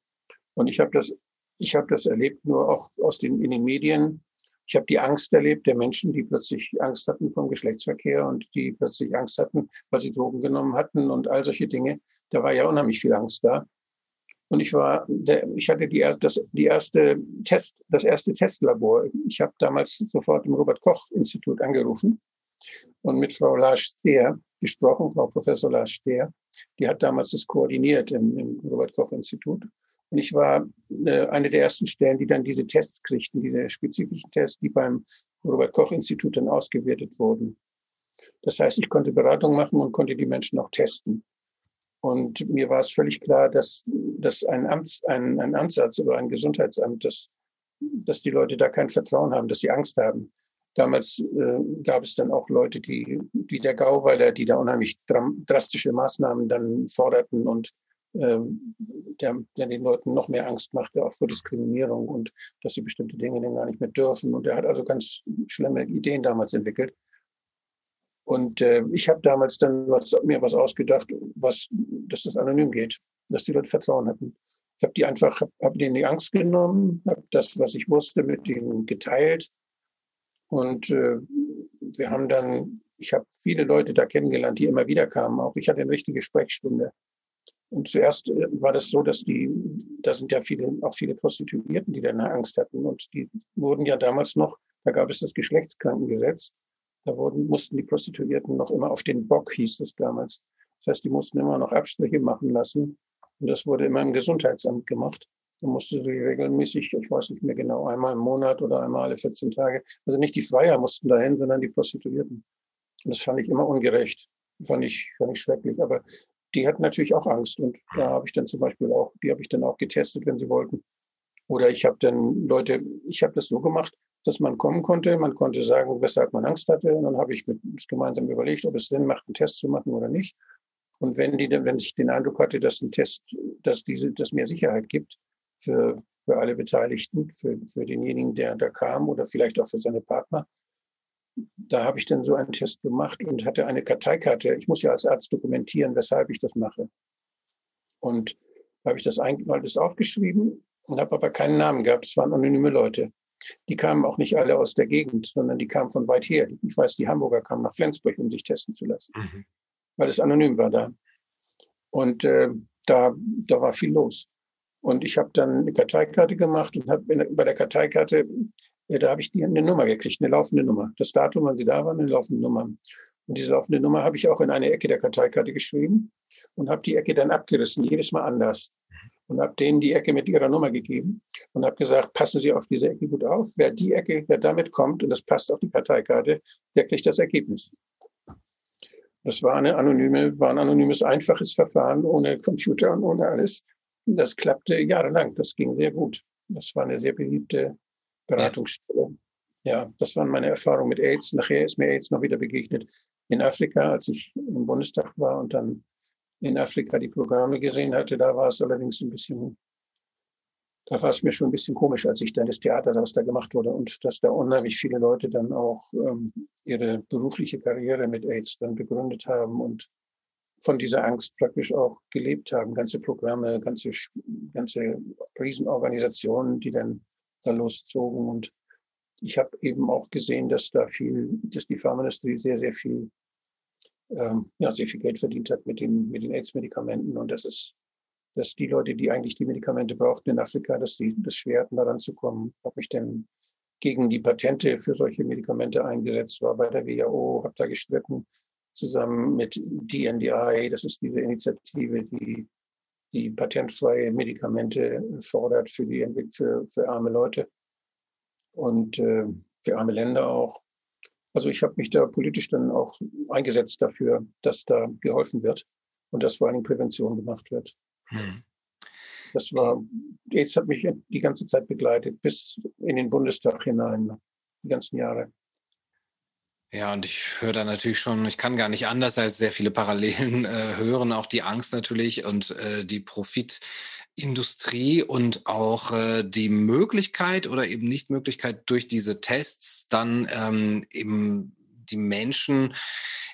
Und ich habe das, ich habe das erlebt nur auch aus den, in den Medien. Ich habe die Angst erlebt der Menschen, die plötzlich Angst hatten vom Geschlechtsverkehr und die plötzlich Angst hatten, weil sie Drogen genommen hatten und all solche Dinge. Da war ja unheimlich viel Angst da. Und ich war, der, ich hatte die, das, die erste Test, das erste Testlabor. Ich habe damals sofort im Robert Koch Institut angerufen und mit Frau Lars Stehr gesprochen, Frau Professor Lars Stehr. Die hat damals das koordiniert im, im Robert Koch Institut. Und ich war äh, eine der ersten Stellen, die dann diese Tests kriegten, diese spezifischen Tests, die beim Robert Koch Institut dann ausgewertet wurden. Das heißt, ich konnte Beratung machen und konnte die Menschen auch testen. Und mir war es völlig klar, dass, dass ein, Amts, ein, ein Amtsarzt oder ein Gesundheitsamt, dass, dass die Leute da kein Vertrauen haben, dass sie Angst haben. Damals äh, gab es dann auch Leute, die, wie der Gauweiler, die da unheimlich drastische Maßnahmen dann forderten und der, der den Leuten noch mehr Angst machte, auch vor Diskriminierung und dass sie bestimmte Dinge dann gar nicht mehr dürfen. Und er hat also ganz schlimme Ideen damals entwickelt. Und äh, ich habe damals dann was, mir was ausgedacht, was, dass das anonym geht, dass die Leute Vertrauen hatten. Ich habe die einfach, habe hab denen die Angst genommen, habe das, was ich wusste, mit ihnen geteilt. Und äh, wir haben dann, ich habe viele Leute da kennengelernt, die immer wieder kamen. Auch ich hatte eine richtige Sprechstunde. Und zuerst äh, war das so, dass die, da sind ja viele, auch viele Prostituierten, die dann Angst hatten. Und die wurden ja damals noch, da gab es das Geschlechtskrankengesetz. Da wurden, mussten die Prostituierten noch immer auf den Bock, hieß es damals. Das heißt, die mussten immer noch Abstriche machen lassen. Und das wurde immer im Gesundheitsamt gemacht. Da musste sie regelmäßig, ich weiß nicht mehr genau, einmal im Monat oder einmal alle 14 Tage. Also nicht die Freier mussten dahin, sondern die Prostituierten. Und das fand ich immer ungerecht. Fand ich, fand ich schrecklich. Aber die hatten natürlich auch Angst. Und da habe ich dann zum Beispiel auch, die habe ich dann auch getestet, wenn sie wollten. Oder ich habe dann Leute, ich habe das so gemacht, dass man kommen konnte. Man konnte sagen, weshalb man Angst hatte. Und dann habe ich mit uns gemeinsam überlegt, ob es Sinn macht, einen Test zu machen oder nicht. Und wenn die, wenn ich den Eindruck hatte, dass ein Test, dass diese, dass mehr Sicherheit gibt für, für alle Beteiligten, für, für denjenigen, der da kam oder vielleicht auch für seine Partner, da habe ich dann so einen Test gemacht und hatte eine Karteikarte. Ich muss ja als Arzt dokumentieren, weshalb ich das mache. Und da habe ich das eigentlich alles aufgeschrieben und habe aber keinen Namen gehabt. Es waren anonyme Leute. Die kamen auch nicht alle aus der Gegend, sondern die kamen von weit her. Ich weiß, die Hamburger kamen nach Flensburg, um sich testen zu lassen, mhm. weil es anonym war da. Und äh, da, da war viel los. Und ich habe dann eine Karteikarte gemacht und habe bei der Karteikarte, äh, da habe ich die eine Nummer gekriegt, eine laufende Nummer. Das Datum, wann sie da waren, eine laufende Nummer. Und diese laufende Nummer habe ich auch in eine Ecke der Karteikarte geschrieben und habe die Ecke dann abgerissen, jedes Mal anders und habe denen die Ecke mit ihrer Nummer gegeben und habe gesagt, passen Sie auf diese Ecke gut auf. Wer die Ecke, wer damit kommt, und das passt auf die Karteikarte, der kriegt das Ergebnis. Das war, eine anonyme, war ein anonymes, einfaches Verfahren ohne Computer und ohne alles. Das klappte jahrelang. Das ging sehr gut. Das war eine sehr beliebte Beratungsstelle. Ja, das waren meine Erfahrungen mit AIDS. Nachher ist mir AIDS noch wieder begegnet in Afrika, als ich im Bundestag war und dann in Afrika die Programme gesehen hatte, da war es allerdings ein bisschen, da war es mir schon ein bisschen komisch, als ich dann das Theater, was da gemacht wurde und dass da unheimlich viele Leute dann auch ähm, ihre berufliche Karriere mit AIDS dann begründet haben und von dieser Angst praktisch auch gelebt haben. Ganze Programme, ganze, ganze Riesenorganisationen, die dann da loszogen. Und ich habe eben auch gesehen, dass da viel, dass die Pharmaindustrie sehr, sehr viel, ähm, ja, sehr viel Geld verdient hat mit den, mit den AIDS-Medikamenten. Und das ist, dass die Leute, die eigentlich die Medikamente brauchten in Afrika, dass die das schwer hatten, da ranzukommen. Habe mich dann gegen die Patente für solche Medikamente eingesetzt, war bei der WHO, habe da gestritten, zusammen mit DNDI, das ist diese Initiative, die die patentfreie Medikamente fordert für, die, für, für arme Leute und äh, für arme Länder auch. Also ich habe mich da politisch dann auch eingesetzt dafür, dass da geholfen wird und dass vor allem Prävention gemacht wird. Hm. Das war, AIDS hat mich die ganze Zeit begleitet, bis in den Bundestag hinein, die ganzen Jahre. Ja, und ich höre da natürlich schon, ich kann gar nicht anders als sehr viele Parallelen äh, hören, auch die Angst natürlich und äh, die Profitindustrie und auch äh, die Möglichkeit oder eben Nichtmöglichkeit durch diese Tests dann ähm, eben die Menschen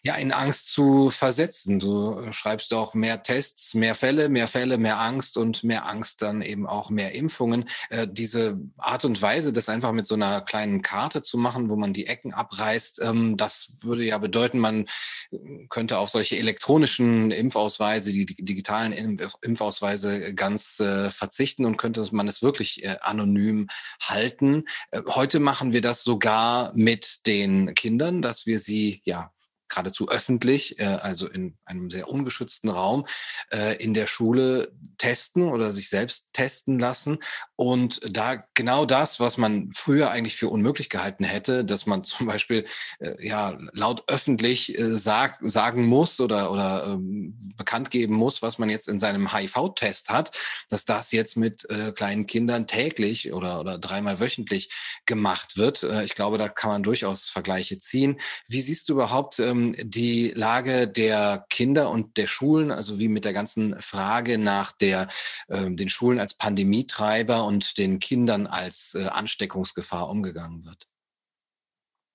ja in Angst zu versetzen. Du äh, schreibst auch mehr Tests, mehr Fälle, mehr Fälle, mehr Angst und mehr Angst dann eben auch mehr Impfungen. Äh, diese Art und Weise, das einfach mit so einer kleinen Karte zu machen, wo man die Ecken abreißt, ähm, das würde ja bedeuten, man äh, könnte auf solche elektronischen Impfausweise, die, digitalen Impfausweise ganz äh, verzichten und könnte man es wirklich äh, anonym halten. Äh, heute machen wir das sogar mit den Kindern, dass wir sie ja geradezu öffentlich, äh, also in einem sehr ungeschützten Raum, äh, in der Schule testen oder sich selbst testen lassen. Und da genau das, was man früher eigentlich für unmöglich gehalten hätte, dass man zum Beispiel äh, ja laut öffentlich äh, sag, sagen muss oder, oder ähm, bekannt geben muss, was man jetzt in seinem HIV-Test hat, dass das jetzt mit äh, kleinen Kindern täglich oder, oder dreimal wöchentlich gemacht wird. Äh, ich glaube, da kann man durchaus Vergleiche ziehen. Wie siehst du überhaupt ähm, ähm, die Lage der Kinder und der Schulen, also wie mit der ganzen Frage nach der, äh, den Schulen als Pandemietreiber und den Kindern als äh, Ansteckungsgefahr umgegangen wird?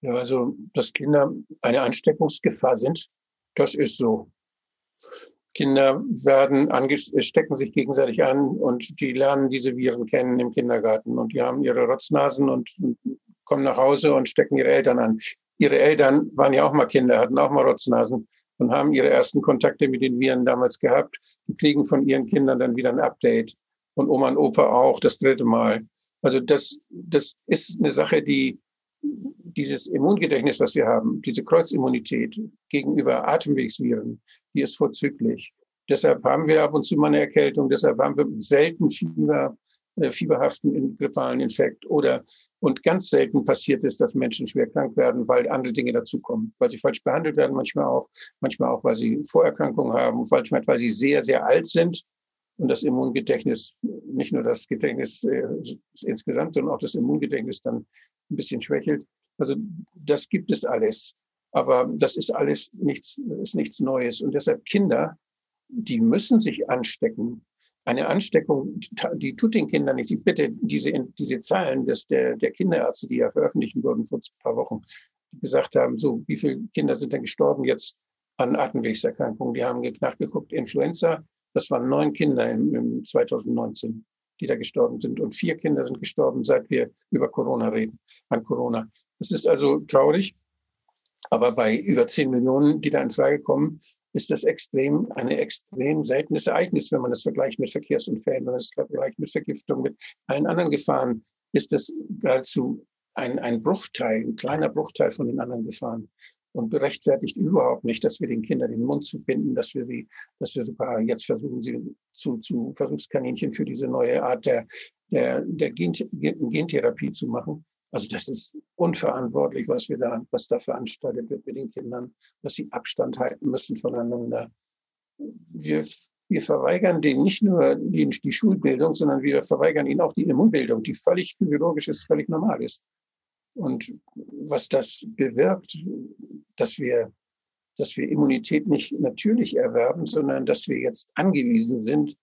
Ja, also, dass Kinder eine Ansteckungsgefahr sind, das ist so. Kinder werden stecken sich gegenseitig an und die lernen diese Viren kennen im Kindergarten und die haben ihre Rotznasen und, und kommen nach Hause und stecken ihre Eltern an ihre Eltern waren ja auch mal Kinder, hatten auch mal Rotznasen und haben ihre ersten Kontakte mit den Viren damals gehabt und kriegen von ihren Kindern dann wieder ein Update. Und Oma und Opa auch das dritte Mal. Also das, das ist eine Sache, die dieses Immungedächtnis, was wir haben, diese Kreuzimmunität gegenüber Atemwegsviren, die ist vorzüglich. Deshalb haben wir ab und zu mal eine Erkältung, deshalb haben wir selten Fieber, äh, fieberhaften grippalen Infekt oder und ganz selten passiert ist, dass Menschen schwer krank werden, weil andere Dinge dazukommen, weil sie falsch behandelt werden, manchmal auch, manchmal auch, weil sie Vorerkrankungen haben, manchmal, weil sie sehr, sehr alt sind und das Immungedächtnis, nicht nur das Gedächtnis äh, insgesamt, sondern auch das Immungedächtnis dann ein bisschen schwächelt. Also das gibt es alles. Aber das ist alles nichts, ist nichts Neues. Und deshalb Kinder, die müssen sich anstecken eine Ansteckung, die tut den Kindern nicht. Ich bitte diese, diese Zahlen des, der, der Kinderärzte, die ja veröffentlichen wurden vor ein paar Wochen, die gesagt haben, so, wie viele Kinder sind denn gestorben jetzt an Atemwegserkrankungen? Die haben nachgeguckt, Influenza, das waren neun Kinder im, im 2019, die da gestorben sind. Und vier Kinder sind gestorben, seit wir über Corona reden, an Corona. Das ist also traurig. Aber bei über zehn Millionen, die da in Frage kommen, ist das extrem, eine extrem seltenes Ereignis, wenn man das vergleicht mit Verkehrsunfällen, wenn man das vergleicht mit Vergiftung, mit allen anderen Gefahren, ist das geradezu ein, ein Bruchteil, ein kleiner Bruchteil von den anderen Gefahren und berechtfertigt überhaupt nicht, dass wir den Kindern den Mund zubinden, dass wir sie, dass wir sogar jetzt versuchen, sie zu, zu Versuchskaninchen für diese neue Art der, der, der Gentherapie zu machen. Also das ist unverantwortlich, was wir da, was da veranstaltet wird mit den Kindern, dass sie Abstand halten müssen voneinander. Wir, wir verweigern denen nicht nur die, die Schulbildung, sondern wir verweigern ihnen auch die Immunbildung, die völlig physiologisch ist, völlig normal ist. Und was das bewirkt, dass wir dass wir Immunität nicht natürlich erwerben, sondern dass wir jetzt angewiesen sind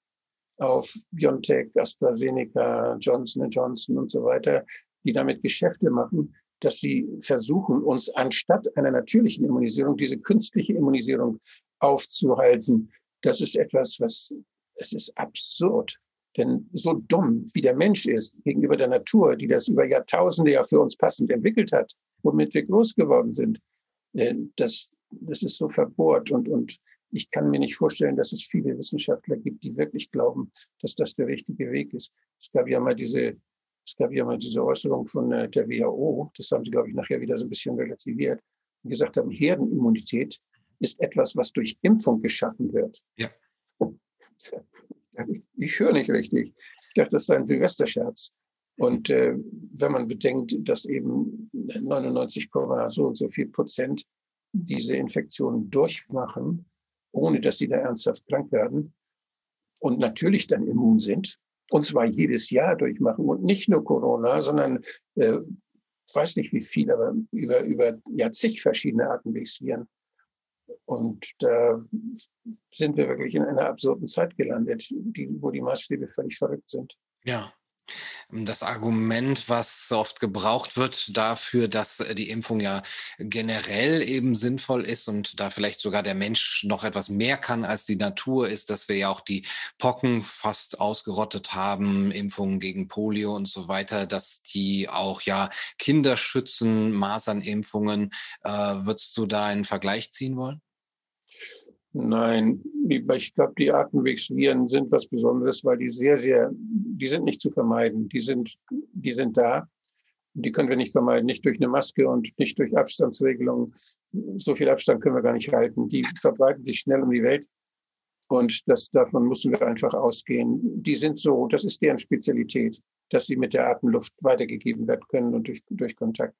auf BioNTech, AstraZeneca, Johnson Johnson und so weiter, die damit Geschäfte machen, dass sie versuchen, uns anstatt einer natürlichen Immunisierung diese künstliche Immunisierung aufzuhalten. Das ist etwas, was, es ist absurd. Denn so dumm, wie der Mensch ist gegenüber der Natur, die das über Jahrtausende ja für uns passend entwickelt hat, womit wir groß geworden sind, äh, das, das ist so verbohrt. Und, und ich kann mir nicht vorstellen, dass es viele Wissenschaftler gibt, die wirklich glauben, dass das der richtige Weg ist. Es gab ja mal diese, es gab ja mal diese Äußerung von äh, der WHO, das haben sie, glaube ich, nachher wieder so ein bisschen relativiert, und gesagt haben, Herdenimmunität ist etwas, was durch Impfung geschaffen wird. Ja. Ich, ich höre nicht richtig. Ich dachte, das sei ein Silvesterscherz. Und äh, wenn man bedenkt, dass eben 99, so und so viel Prozent diese Infektionen durchmachen, ohne dass sie da ernsthaft krank werden und natürlich dann immun sind, und zwar jedes Jahr durchmachen und nicht nur Corona, sondern äh, weiß nicht wie viel, aber über, über ja, zig verschiedene Atemwegsviren. Und da sind wir wirklich in einer absurden Zeit gelandet, die, wo die Maßstäbe völlig verrückt sind. Ja, das Argument, was oft gebraucht wird dafür, dass äh, die Impfung ja generell eben sinnvoll ist und da vielleicht sogar der Mensch noch etwas mehr kann als die Natur, ist, dass wir ja auch die Pocken fast ausgerottet haben, Impfungen gegen Polio und so weiter, dass die auch ja Kinder schützen, Masernimpfungen. Äh, würdest du da einen Vergleich ziehen wollen? Nein, ich glaube, die Atemwegsviren sind was Besonderes, weil die sehr, sehr, die sind nicht zu vermeiden. Die sind, die sind da. Die können wir nicht vermeiden, nicht durch eine Maske und nicht durch Abstandsregelungen. So viel Abstand können wir gar nicht halten. Die verbreiten sich schnell um die Welt. Und das, davon müssen wir einfach ausgehen. Die sind so, das ist deren Spezialität, dass sie mit der Atemluft weitergegeben werden können und durch, durch Kontakt.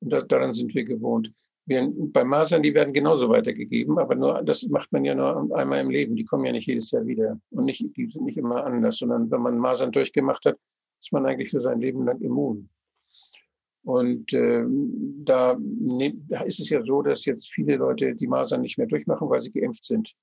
Und das, daran sind wir gewohnt. Bei Masern, die werden genauso weitergegeben, aber nur, das macht man ja nur einmal im Leben. Die kommen ja nicht jedes Jahr wieder. Und nicht, die sind nicht immer anders, sondern wenn man Masern durchgemacht hat, ist man eigentlich für sein Leben lang immun. Und äh, da, da ist es ja so, dass jetzt viele Leute die Masern nicht mehr durchmachen, weil sie geimpft sind.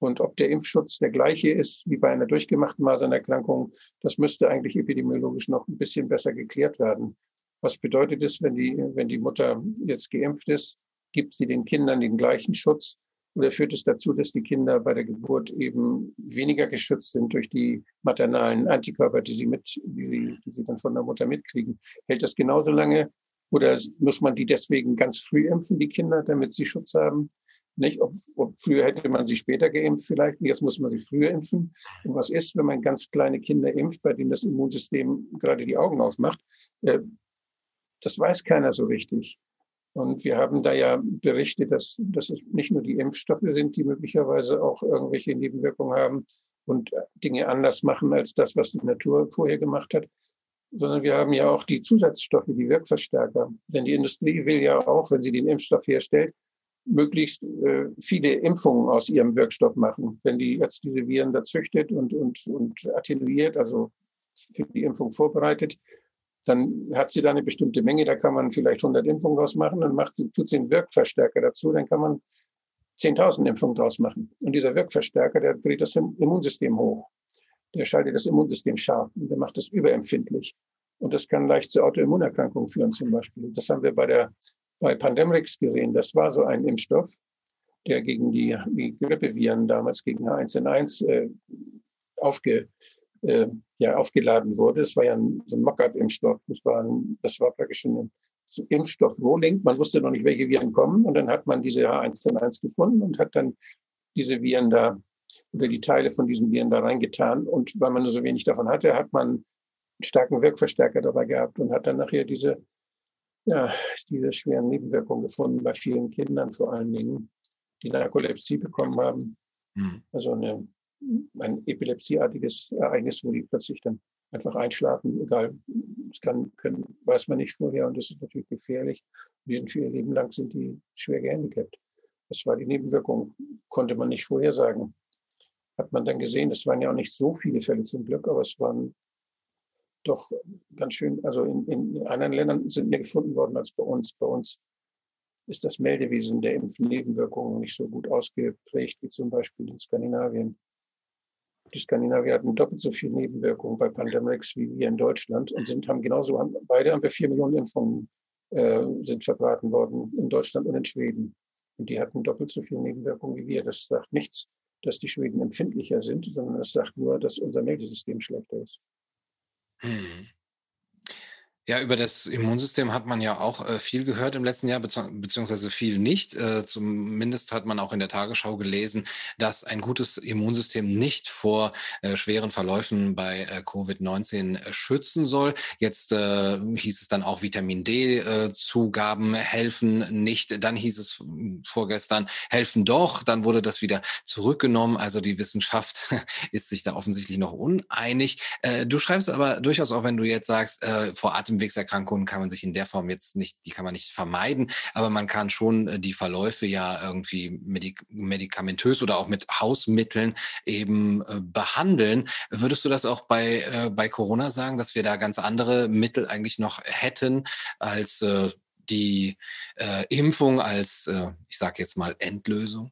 Und ob der Impfschutz der gleiche ist wie bei einer durchgemachten Masernerkrankung, das müsste eigentlich epidemiologisch noch ein bisschen besser geklärt werden. Was bedeutet es, wenn die, wenn die Mutter jetzt geimpft ist gibt sie den Kindern den gleichen Schutz oder führt es dazu, dass die Kinder bei der Geburt eben weniger geschützt sind durch die maternalen Antikörper, die sie mit, die die sie dann von der Mutter mitkriegen? Hält das genauso lange? Oder muss man die deswegen ganz früh impfen, die Kinder, damit sie Schutz haben? Nicht, ob, ob früher hätte man sie später geimpft vielleicht, jetzt muss man sie früher impfen. Und was ist, wenn man ganz kleine Kinder impft, bei denen das Immunsystem gerade die Augen aufmacht? Äh, das weiß keiner so richtig. Und wir haben da ja berichtet, dass, dass es nicht nur die Impfstoffe sind, die möglicherweise auch irgendwelche Nebenwirkungen haben und Dinge anders machen als das, was die Natur vorher gemacht hat, sondern wir haben ja auch die Zusatzstoffe, die Wirkverstärker. Denn die Industrie will ja auch, wenn sie den Impfstoff herstellt, möglichst äh, viele Impfungen aus ihrem Wirkstoff machen. Wenn die jetzt diese Viren da züchtet und, und, und attenuiert, also für die Impfung vorbereitet, dann hat sie da eine bestimmte Menge, da kann man vielleicht 100 Impfungen draus machen und macht, tut sie einen Wirkverstärker dazu, dann kann man 10.000 Impfungen draus machen. Und dieser Wirkverstärker, der dreht das Immunsystem hoch. Der schaltet das Immunsystem scharf und der macht es überempfindlich. Und das kann leicht zu Autoimmunerkrankungen führen zum Beispiel. Das haben wir bei der, bei Pandemrix gesehen. Das war so ein Impfstoff, der gegen die, die Grippeviren damals, gegen H1N1 äh, aufge, äh, ja aufgeladen wurde. Es war ja ein, so ein Mock-up-Impfstoff. Das war, ein, das war praktisch ein Impfstoff Rohling. Man wusste noch nicht, welche Viren kommen. Und dann hat man diese H1N1 gefunden und hat dann diese Viren da oder die Teile von diesen Viren da reingetan. Und weil man nur so wenig davon hatte, hat man einen starken Wirkverstärker dabei gehabt und hat dann nachher diese, ja, diese schweren Nebenwirkungen gefunden bei vielen Kindern vor allen Dingen, die Narkolepsie bekommen haben. Mhm. Also eine ein epilepsieartiges Ereignis, wo die plötzlich dann einfach einschlafen, egal, das kann, können, weiß man nicht vorher und das ist natürlich gefährlich. Die sind für ihr Leben lang sind die schwer gehandicapt. Das war die Nebenwirkung, konnte man nicht vorhersagen. Hat man dann gesehen, es waren ja auch nicht so viele Fälle zum Glück, aber es waren doch ganz schön, also in, in anderen Ländern sind mehr gefunden worden als bei uns. Bei uns ist das Meldewesen der Impfnebenwirkungen nicht so gut ausgeprägt wie zum Beispiel in Skandinavien. Die Skandinavier hatten doppelt so viele Nebenwirkungen bei Pandemrix wie wir in Deutschland und sind, haben genauso, haben, beide haben wir vier Millionen Impfungen äh, sind verbraten worden in Deutschland und in Schweden. Und die hatten doppelt so viele Nebenwirkungen wie wir. Das sagt nichts, dass die Schweden empfindlicher sind, sondern es sagt nur, dass unser Meldesystem schlechter ist. Hm. Ja, über das Immunsystem hat man ja auch äh, viel gehört im letzten Jahr, beziehungsweise viel nicht. Äh, zumindest hat man auch in der Tagesschau gelesen, dass ein gutes Immunsystem nicht vor äh, schweren Verläufen bei äh, Covid-19 äh, schützen soll. Jetzt äh, hieß es dann auch Vitamin D-Zugaben helfen nicht. Dann hieß es vorgestern, helfen doch. Dann wurde das wieder zurückgenommen. Also die Wissenschaft ist sich da offensichtlich noch uneinig. du schreibst aber durchaus auch, wenn du jetzt sagst, vor Atem Atemwegserkrankungen kann man sich in der Form jetzt nicht, die kann man nicht vermeiden, aber man kann schon äh, die Verläufe ja irgendwie medik medikamentös oder auch mit Hausmitteln eben äh, behandeln. Würdest du das auch bei, äh, bei Corona sagen, dass wir da ganz andere Mittel eigentlich noch hätten als äh, die äh, Impfung, als, äh, ich sage jetzt mal, Endlösung?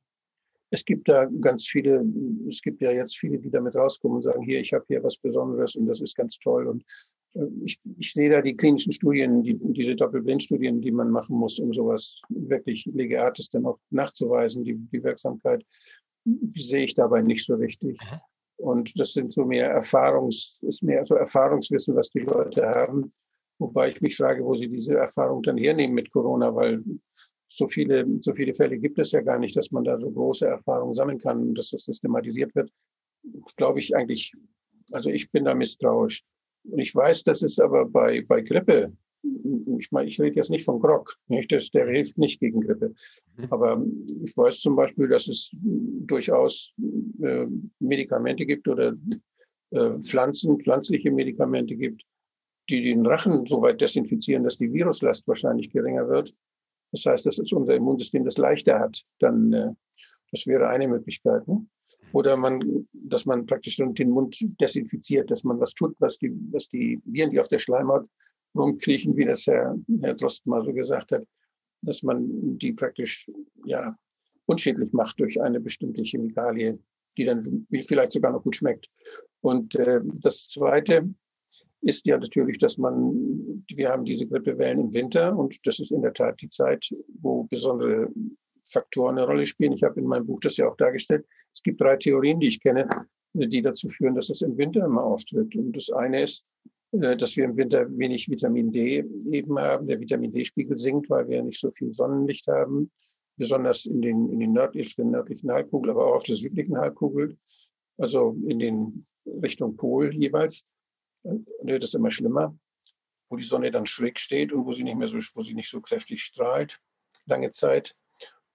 Es gibt da ganz viele, es gibt ja jetzt viele, die damit rauskommen und sagen, hier, ich habe hier was Besonderes und das ist ganz toll und ich, ich sehe da die klinischen Studien, die, diese Doppelblindstudien, die man machen muss, um sowas wirklich Lege Artis dann auch nachzuweisen, die, die Wirksamkeit, die sehe ich dabei nicht so richtig. Mhm. Und das sind so mehr Erfahrungs, ist mehr so Erfahrungswissen, was die Leute haben. Wobei ich mich frage, wo sie diese Erfahrung dann hernehmen mit Corona, weil so viele, so viele Fälle gibt es ja gar nicht, dass man da so große Erfahrungen sammeln kann, dass das systematisiert wird. Glaube ich eigentlich, also ich bin da misstrauisch. Und ich weiß, dass es aber bei, bei Grippe, ich meine, ich rede jetzt nicht von Grog, nicht? Das, der hilft nicht gegen Grippe. Mhm. Aber ich weiß zum Beispiel, dass es durchaus äh, Medikamente gibt oder äh, Pflanzen, pflanzliche Medikamente gibt, die den Rachen so weit desinfizieren, dass die Viruslast wahrscheinlich geringer wird. Das heißt, dass es unser Immunsystem das leichter hat, dann äh, das wäre eine Möglichkeit. Ne? Oder man, dass man praktisch den Mund desinfiziert, dass man was tut, was die, was die Viren, die auf der Schleimhaut rumkriechen, wie das Herr, Herr Drosten mal so gesagt hat, dass man die praktisch ja unschädlich macht durch eine bestimmte Chemikalie, die dann vielleicht sogar noch gut schmeckt. Und äh, das Zweite ist ja natürlich, dass man, wir haben diese Grippewellen im Winter und das ist in der Tat die Zeit, wo besondere Faktoren eine Rolle spielen. Ich habe in meinem Buch das ja auch dargestellt. Es gibt drei Theorien, die ich kenne, die dazu führen, dass es im Winter immer auftritt. Und das eine ist, äh, dass wir im Winter wenig Vitamin D eben haben. Der Vitamin D-Spiegel sinkt, weil wir nicht so viel Sonnenlicht haben, besonders in den, in den nördlichen, nördlichen Halbkugel, aber auch auf der südlichen Halbkugel, also in den Richtung Pol jeweils. Und wird es immer schlimmer, wo die Sonne dann schräg steht und wo sie nicht mehr so, wo sie nicht so kräftig strahlt, lange Zeit.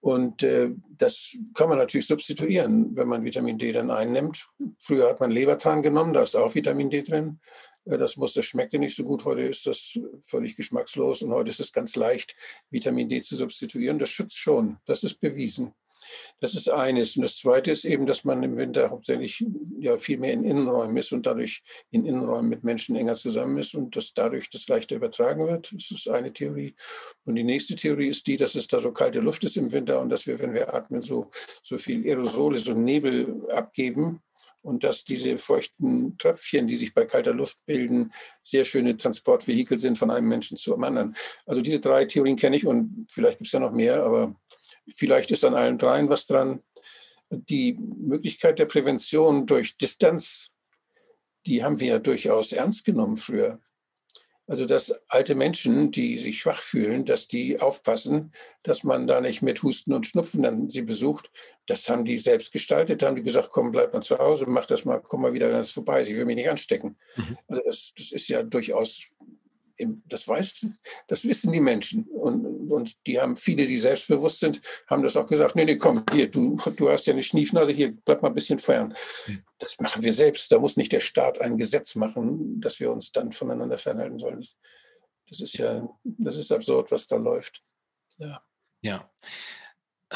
Und äh, das kann man natürlich substituieren, wenn man Vitamin D dann einnimmt. Früher hat man Lebertran genommen, da ist auch Vitamin D drin. Äh, das das schmeckte nicht so gut. Heute ist das völlig geschmackslos und heute ist es ganz leicht, Vitamin D zu substituieren. Das schützt schon. Das ist bewiesen. Das ist eines. Und das zweite ist eben, dass man im Winter hauptsächlich ja viel mehr in Innenräumen ist und dadurch in Innenräumen mit Menschen enger zusammen ist und dass dadurch das leichter übertragen wird. Das ist eine Theorie. Und die nächste Theorie ist die, dass es da so kalte Luft ist im Winter und dass wir, wenn wir atmen, so, so viel Aerosole, so Nebel abgeben und dass diese feuchten Tröpfchen, die sich bei kalter Luft bilden, sehr schöne Transportvehikel sind von einem Menschen zu einem anderen. Also diese drei Theorien kenne ich und vielleicht gibt es ja noch mehr, aber Vielleicht ist an allen dreien was dran. Die Möglichkeit der Prävention durch Distanz, die haben wir ja durchaus ernst genommen früher. Also dass alte Menschen, die sich schwach fühlen, dass die aufpassen, dass man da nicht mit Husten und Schnupfen dann sie besucht. Das haben die selbst gestaltet, haben die gesagt, komm, bleib mal zu Hause, mach das mal, komm mal wieder, dann ist vorbei, ich will mich nicht anstecken. Mhm. Also das, das ist ja durchaus das weiß, das wissen die Menschen. Und, und die haben viele, die selbstbewusst sind, haben das auch gesagt, nee, nee, komm, hier, du, du hast ja eine Schniefnase, hier, bleib mal ein bisschen fern. Hm. Das machen wir selbst. Da muss nicht der Staat ein Gesetz machen, dass wir uns dann voneinander fernhalten sollen. Das ist ja, das ist absurd, was da läuft. Ja. Ja.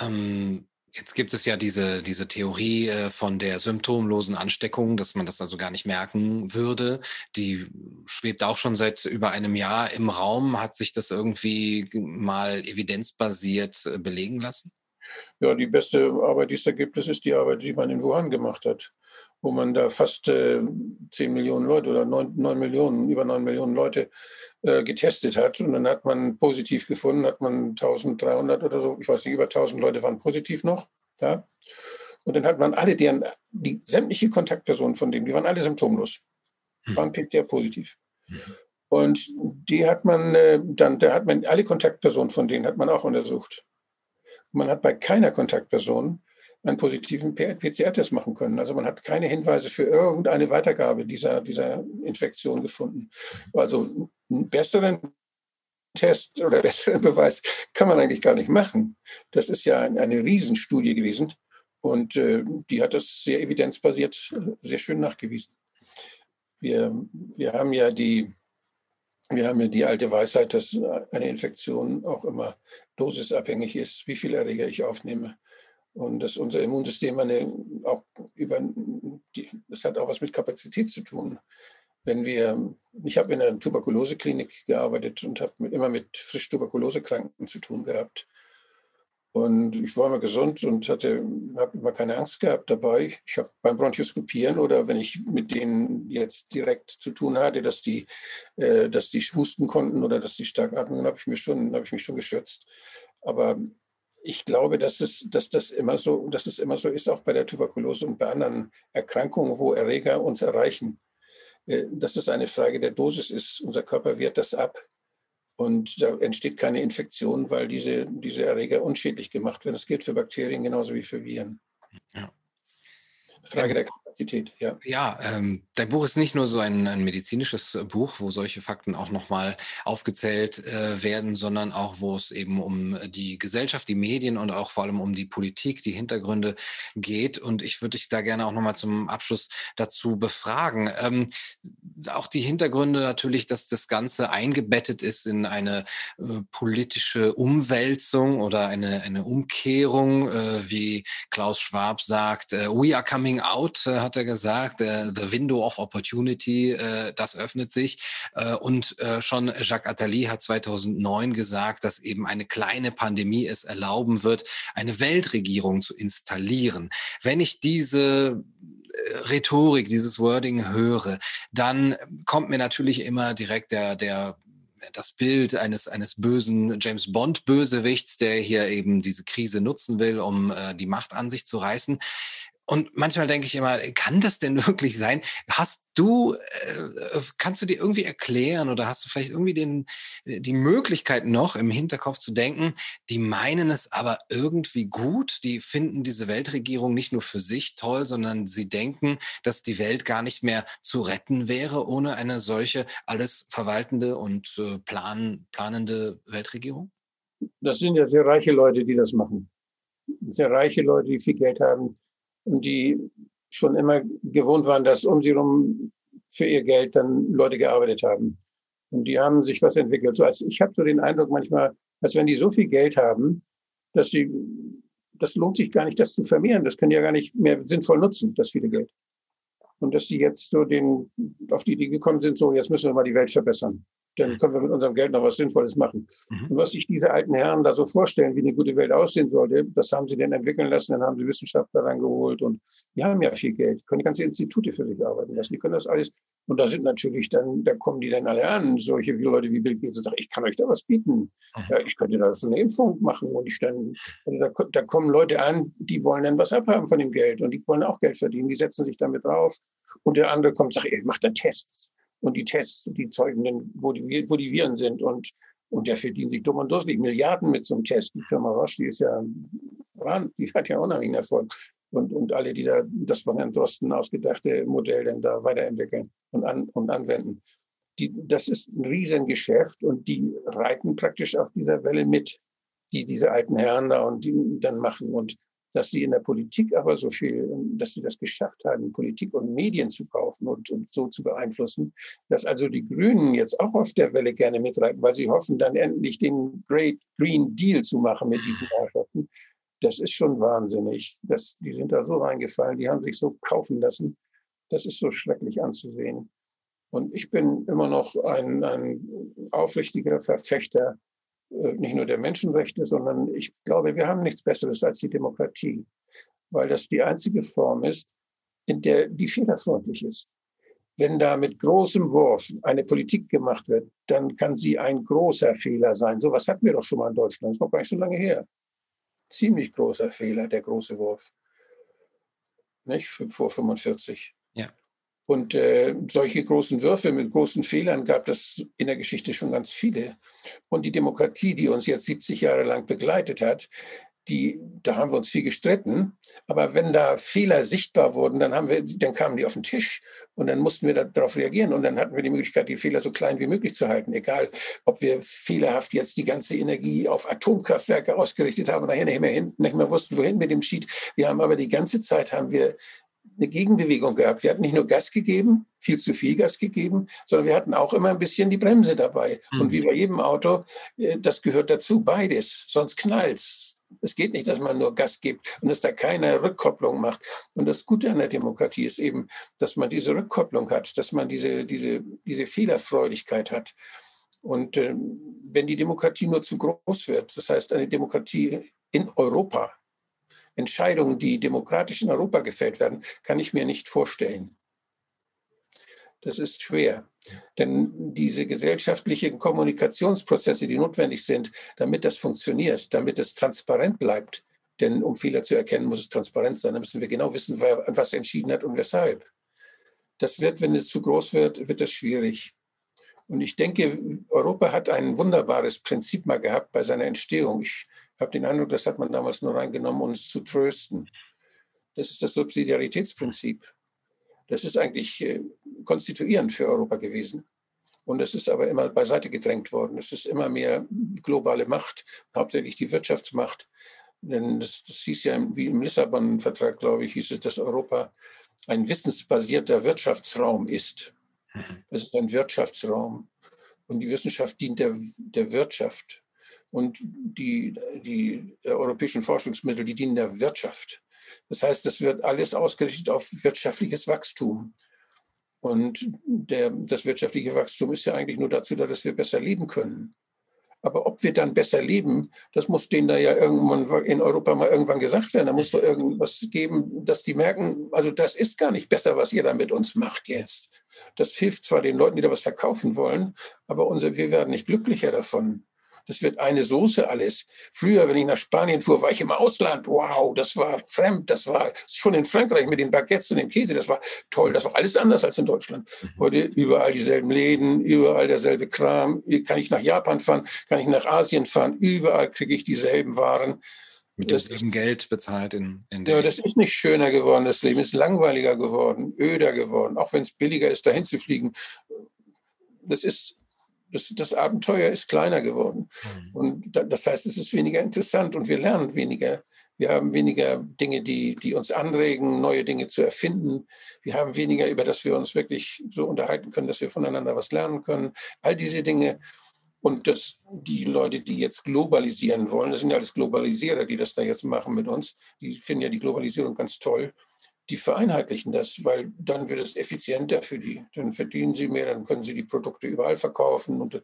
Ähm, Jetzt gibt es ja diese, diese Theorie äh, von der symptomlosen Ansteckung, dass man das also gar nicht merken würde. Die schwebt auch schon seit über einem Jahr im Raum. Hat sich das irgendwie mal evidenzbasiert äh, belegen lassen? Ja, die beste Arbeit, die es da gibt, das ist die Arbeit, die man in Wuhan gemacht hat, wo man da fast äh, 10 Millionen Leute oder 9, 9 Millionen, über 9 Millionen Leute äh, getestet hat. Und dann hat man positiv gefunden, hat man 1300 oder so, ich weiß nicht, über 1000 Leute waren positiv noch. Ja? Und dann hat man alle, deren, die sämtliche Kontaktpersonen von dem, die waren alle symptomlos, hm. waren PCR-positiv. Mhm. Und die hat man äh, dann, da hat man alle Kontaktpersonen von denen hat man auch untersucht. Man hat bei keiner Kontaktperson einen positiven PCR-Test machen können. Also man hat keine Hinweise für irgendeine Weitergabe dieser, dieser Infektion gefunden. Also einen besseren Test oder besseren Beweis kann man eigentlich gar nicht machen. Das ist ja eine Riesenstudie gewesen und äh, die hat das sehr evidenzbasiert sehr schön nachgewiesen. Wir, wir haben ja die wir haben ja die alte Weisheit, dass eine Infektion auch immer dosisabhängig ist, wie viel Erreger ich aufnehme. Und dass unser Immunsystem eine, auch über, die, das hat auch was mit Kapazität zu tun. Wenn wir, ich habe in einer Tuberkuloseklinik gearbeitet und habe immer mit frisch Tuberkulosekranken zu tun gehabt. Und ich war immer gesund und hatte, habe immer keine Angst gehabt dabei. Ich habe beim Bronchoskopieren oder wenn ich mit denen jetzt direkt zu tun hatte, dass die, äh, dass die husten konnten oder dass die stark atmen, habe ich schon, habe ich mich schon geschützt. Aber ich glaube, dass es, dass das immer so, dass es immer so ist, auch bei der Tuberkulose und bei anderen Erkrankungen, wo Erreger uns erreichen, äh, dass es eine Frage der Dosis ist. Unser Körper wehrt das ab. Und da entsteht keine Infektion, weil diese, diese Erreger unschädlich gemacht werden. Das gilt für Bakterien genauso wie für Viren. Ja. Frage der Kapazität, ja. Ja, ähm, dein Buch ist nicht nur so ein, ein medizinisches äh, Buch, wo solche Fakten auch nochmal aufgezählt äh, werden, sondern auch, wo es eben um die Gesellschaft, die Medien und auch vor allem um die Politik, die Hintergründe geht. Und ich würde dich da gerne auch nochmal zum Abschluss dazu befragen. Ähm, auch die Hintergründe natürlich, dass das Ganze eingebettet ist in eine äh, politische Umwälzung oder eine, eine Umkehrung, äh, wie Klaus Schwab sagt, äh, we are coming out, äh, hat er gesagt, the window of opportunity, äh, das öffnet sich. Äh, und schon Jacques Attali hat 2009 gesagt, dass eben eine kleine Pandemie es erlauben wird, eine Weltregierung zu installieren. Wenn ich diese Rhetorik, dieses Wording höre, dann kommt mir natürlich immer direkt der, der das Bild eines, eines bösen James Bond Bösewichts, der hier eben diese Krise nutzen will, um äh, die Macht an sich zu reißen. Und manchmal denke ich immer, kann das denn wirklich sein? Hast du, äh, kannst du dir irgendwie erklären oder hast du vielleicht irgendwie den, äh, die Möglichkeit noch im Hinterkopf zu denken, die meinen es aber irgendwie gut, die finden diese Weltregierung nicht nur für sich toll, sondern sie denken, dass die Welt gar nicht mehr zu retten wäre ohne eine solche alles verwaltende und äh, plan, planende Weltregierung? Das sind ja sehr reiche Leute, die das machen. Sehr reiche Leute, die viel Geld haben die schon immer gewohnt waren, dass um sie herum für ihr Geld dann Leute gearbeitet haben. Und die haben sich was entwickelt. So als ich habe so den Eindruck manchmal, als wenn die so viel Geld haben, dass sie, das lohnt sich gar nicht, das zu vermehren. Das können ja gar nicht mehr sinnvoll nutzen, das viele Geld. Und dass sie jetzt so den, auf die Idee gekommen sind, so jetzt müssen wir mal die Welt verbessern dann können wir mit unserem Geld noch was Sinnvolles machen. Mhm. Und was sich diese alten Herren da so vorstellen, wie eine gute Welt aussehen sollte, das haben sie dann entwickeln lassen, dann haben sie Wissenschaftler reingeholt und die haben ja viel Geld, können ganze Institute für sich arbeiten lassen, die können das alles. Und da sind natürlich dann, da kommen die dann alle an, solche Leute wie Bill Gates und sagen, ich kann euch da was bieten. Mhm. Ja, ich könnte da so eine Impfung machen und ich dann, also da, da kommen Leute an, die wollen dann was abhaben von dem Geld und die wollen auch Geld verdienen, die setzen sich damit drauf. Und der andere kommt und sagt, ey, macht da Tests und die Tests, die zeigen dann, wo die, wo die Viren sind. Und, und der verdient sich dumm und dusselig Milliarden mit so einem Test. Die Firma Roche, die ist ja, die hat ja einen Erfolg. Und, und alle, die da das von Herrn Drosten ausgedachte Modell dann da weiterentwickeln und, an, und anwenden. Die, das ist ein Riesengeschäft und die reiten praktisch auf dieser Welle mit, die diese alten Herren da und die dann machen. Und dass sie in der Politik aber so viel, dass sie das geschafft haben, Politik und Medien zu kaufen und, und so zu beeinflussen, dass also die Grünen jetzt auch auf der Welle gerne mitreiten, weil sie hoffen, dann endlich den Great Green Deal zu machen mit diesen Herrschaften. das ist schon wahnsinnig. Das, die sind da so reingefallen, die haben sich so kaufen lassen. Das ist so schrecklich anzusehen. Und ich bin immer noch ein, ein aufrichtiger Verfechter nicht nur der Menschenrechte, sondern ich glaube, wir haben nichts Besseres als die Demokratie, weil das die einzige Form ist, in der die fehlerfreundlich ist. Wenn da mit großem Wurf eine Politik gemacht wird, dann kann sie ein großer Fehler sein. So was hatten wir doch schon mal in Deutschland. Das ist noch gar nicht so lange her. Ziemlich großer Fehler, der große Wurf. Nicht? Vor 45. Und äh, solche großen Würfe mit großen Fehlern gab es in der Geschichte schon ganz viele. Und die Demokratie, die uns jetzt 70 Jahre lang begleitet hat, die, da haben wir uns viel gestritten. Aber wenn da Fehler sichtbar wurden, dann, haben wir, dann kamen die auf den Tisch und dann mussten wir darauf reagieren. Und dann hatten wir die Möglichkeit, die Fehler so klein wie möglich zu halten. Egal, ob wir fehlerhaft jetzt die ganze Energie auf Atomkraftwerke ausgerichtet haben und nachher nicht mehr, hin, nicht mehr wussten, wohin mit dem Schied. Wir haben aber die ganze Zeit haben wir eine Gegenbewegung gehabt. Wir hatten nicht nur Gas gegeben, viel zu viel Gas gegeben, sondern wir hatten auch immer ein bisschen die Bremse dabei. Mhm. Und wie bei jedem Auto, äh, das gehört dazu, beides, sonst knallt's. Es geht nicht, dass man nur Gas gibt und dass da keine Rückkopplung macht. Und das Gute an der Demokratie ist eben, dass man diese Rückkopplung hat, dass man diese, diese, diese Fehlerfreudigkeit hat. Und äh, wenn die Demokratie nur zu groß wird, das heißt eine Demokratie in Europa, Entscheidungen, die demokratisch in Europa gefällt werden, kann ich mir nicht vorstellen. Das ist schwer. Denn diese gesellschaftlichen Kommunikationsprozesse, die notwendig sind, damit das funktioniert, damit es transparent bleibt, denn um Fehler zu erkennen, muss es transparent sein. Da müssen wir genau wissen, wer was entschieden hat und weshalb. Das wird, wenn es zu groß wird, wird das schwierig. Und ich denke, Europa hat ein wunderbares Prinzip mal gehabt bei seiner Entstehung. Ich habe den Eindruck, das hat man damals nur reingenommen, um uns zu trösten. Das ist das Subsidiaritätsprinzip. Das ist eigentlich äh, konstituierend für Europa gewesen. Und es ist aber immer beiseite gedrängt worden. Es ist immer mehr globale Macht, hauptsächlich die Wirtschaftsmacht. Denn das, das hieß ja, wie im Lissabon-Vertrag, glaube ich, hieß es, dass Europa ein wissensbasierter Wirtschaftsraum ist. Mhm. Es ist ein Wirtschaftsraum. Und die Wissenschaft dient der, der Wirtschaft. Und die, die europäischen Forschungsmittel, die dienen der Wirtschaft. Das heißt, das wird alles ausgerichtet auf wirtschaftliches Wachstum. Und der, das wirtschaftliche Wachstum ist ja eigentlich nur dazu da, dass wir besser leben können. Aber ob wir dann besser leben, das muss denen da ja irgendwann in Europa mal irgendwann gesagt werden. Da muss doch irgendwas geben, dass die merken, also das ist gar nicht besser, was ihr da mit uns macht jetzt. Das hilft zwar den Leuten, die da was verkaufen wollen, aber unser, wir werden nicht glücklicher davon. Das wird eine Soße alles. Früher, wenn ich nach Spanien fuhr, war ich im Ausland. Wow, das war fremd. Das war schon in Frankreich mit den Baguettes und dem Käse. Das war toll. Das war alles anders als in Deutschland. Mhm. Heute überall dieselben Läden, überall derselbe Kram. Kann ich nach Japan fahren? Kann ich nach Asien fahren? Überall kriege ich dieselben Waren. Mit demselben Geld bezahlt in, in der. Ja, das ist nicht schöner geworden. Das Leben ist langweiliger geworden, öder geworden. Auch wenn es billiger ist, dahin zu fliegen. Das ist das, das Abenteuer ist kleiner geworden. Mhm. Und das heißt, es ist weniger interessant und wir lernen weniger. Wir haben weniger Dinge, die, die uns anregen, neue Dinge zu erfinden. Wir haben weniger, über das wir uns wirklich so unterhalten können, dass wir voneinander was lernen können. All diese Dinge. Und das, die Leute, die jetzt globalisieren wollen, das sind ja alles Globalisierer, die das da jetzt machen mit uns, die finden ja die Globalisierung ganz toll die vereinheitlichen das, weil dann wird es effizienter für die. Dann verdienen sie mehr, dann können sie die Produkte überall verkaufen und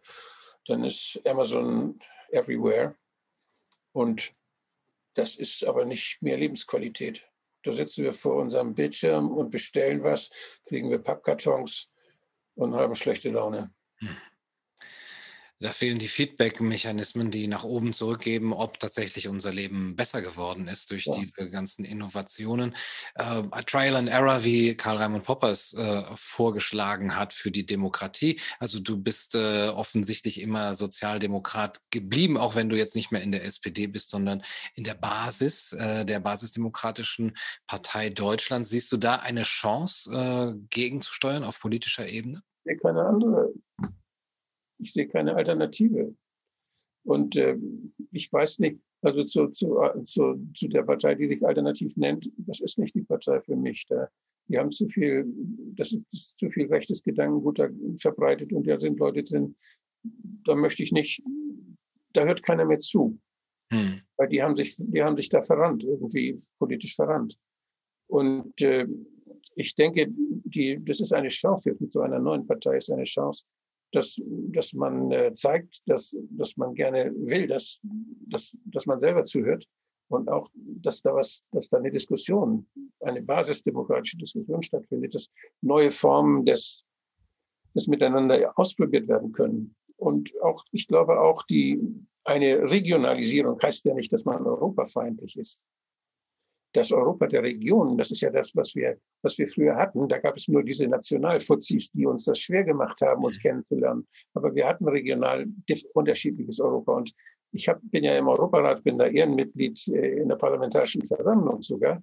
dann ist Amazon everywhere. Und das ist aber nicht mehr Lebensqualität. Da sitzen wir vor unserem Bildschirm und bestellen was, kriegen wir Pappkartons und haben schlechte Laune. Hm. Da fehlen die Feedback-Mechanismen, die nach oben zurückgeben, ob tatsächlich unser Leben besser geworden ist durch ja. diese ganzen Innovationen. Äh, Trial and Error, wie Karl Raimund Popper es äh, vorgeschlagen hat für die Demokratie. Also du bist äh, offensichtlich immer Sozialdemokrat geblieben, auch wenn du jetzt nicht mehr in der SPD bist, sondern in der Basis äh, der basisdemokratischen Partei Deutschlands. Siehst du da eine Chance, äh, gegenzusteuern auf politischer Ebene? Keine andere ich sehe keine Alternative. Und äh, ich weiß nicht, also zu, zu, zu, zu der Partei, die sich alternativ nennt, das ist nicht die Partei für mich. Da, die haben zu viel, das ist zu viel rechtes Gedankengut da verbreitet und da sind Leute drin, da möchte ich nicht, da hört keiner mehr zu. Hm. Weil die haben sich, die haben sich da verrannt, irgendwie politisch verrannt. Und äh, ich denke, die, das ist eine Chance mit so einer neuen Partei, ist eine Chance, dass, dass man äh, zeigt, dass, dass man gerne will, dass, dass, dass man selber zuhört und auch, dass da was, dass da eine Diskussion, eine basisdemokratische Diskussion stattfindet, dass neue Formen des, des Miteinander ausprobiert werden können. Und auch, ich glaube auch die, eine Regionalisierung heißt ja nicht, dass man europafeindlich ist. Das Europa der Regionen, das ist ja das, was wir, was wir früher hatten. Da gab es nur diese Nationalfuzis, die uns das schwer gemacht haben, uns mhm. kennenzulernen. Aber wir hatten regional unterschiedliches Europa. Und ich hab, bin ja im Europarat, bin da Ehrenmitglied äh, in der Parlamentarischen Versammlung sogar.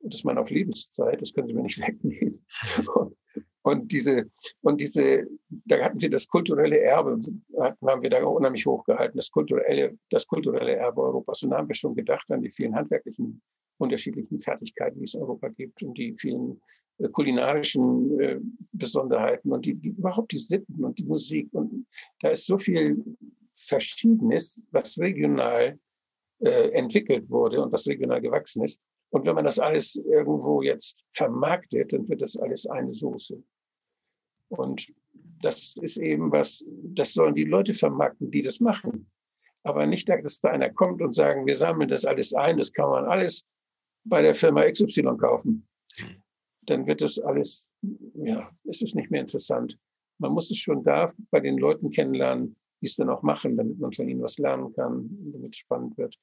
Das ist man auf Lebenszeit, das können Sie mir nicht wegnehmen. Und, und diese, und diese, da hatten wir das kulturelle Erbe, haben wir da unheimlich hochgehalten, das kulturelle, das kulturelle Erbe Europas. Und da haben wir schon gedacht an die vielen handwerklichen unterschiedlichen Fertigkeiten, die es in Europa gibt und die vielen äh, kulinarischen äh, Besonderheiten und die, die, überhaupt die Sitten und die Musik. Und da ist so viel Verschiedenes, was regional äh, entwickelt wurde und was regional gewachsen ist. Und wenn man das alles irgendwo jetzt vermarktet, dann wird das alles eine Soße. Und das ist eben was, das sollen die Leute vermarkten, die das machen. Aber nicht, dass da einer kommt und sagen, wir sammeln das alles ein, das kann man alles bei der Firma XY kaufen. Dann wird das alles, ja, es ist nicht mehr interessant. Man muss es schon da bei den Leuten kennenlernen, die es dann auch machen, damit man von ihnen was lernen kann, damit es spannend wird.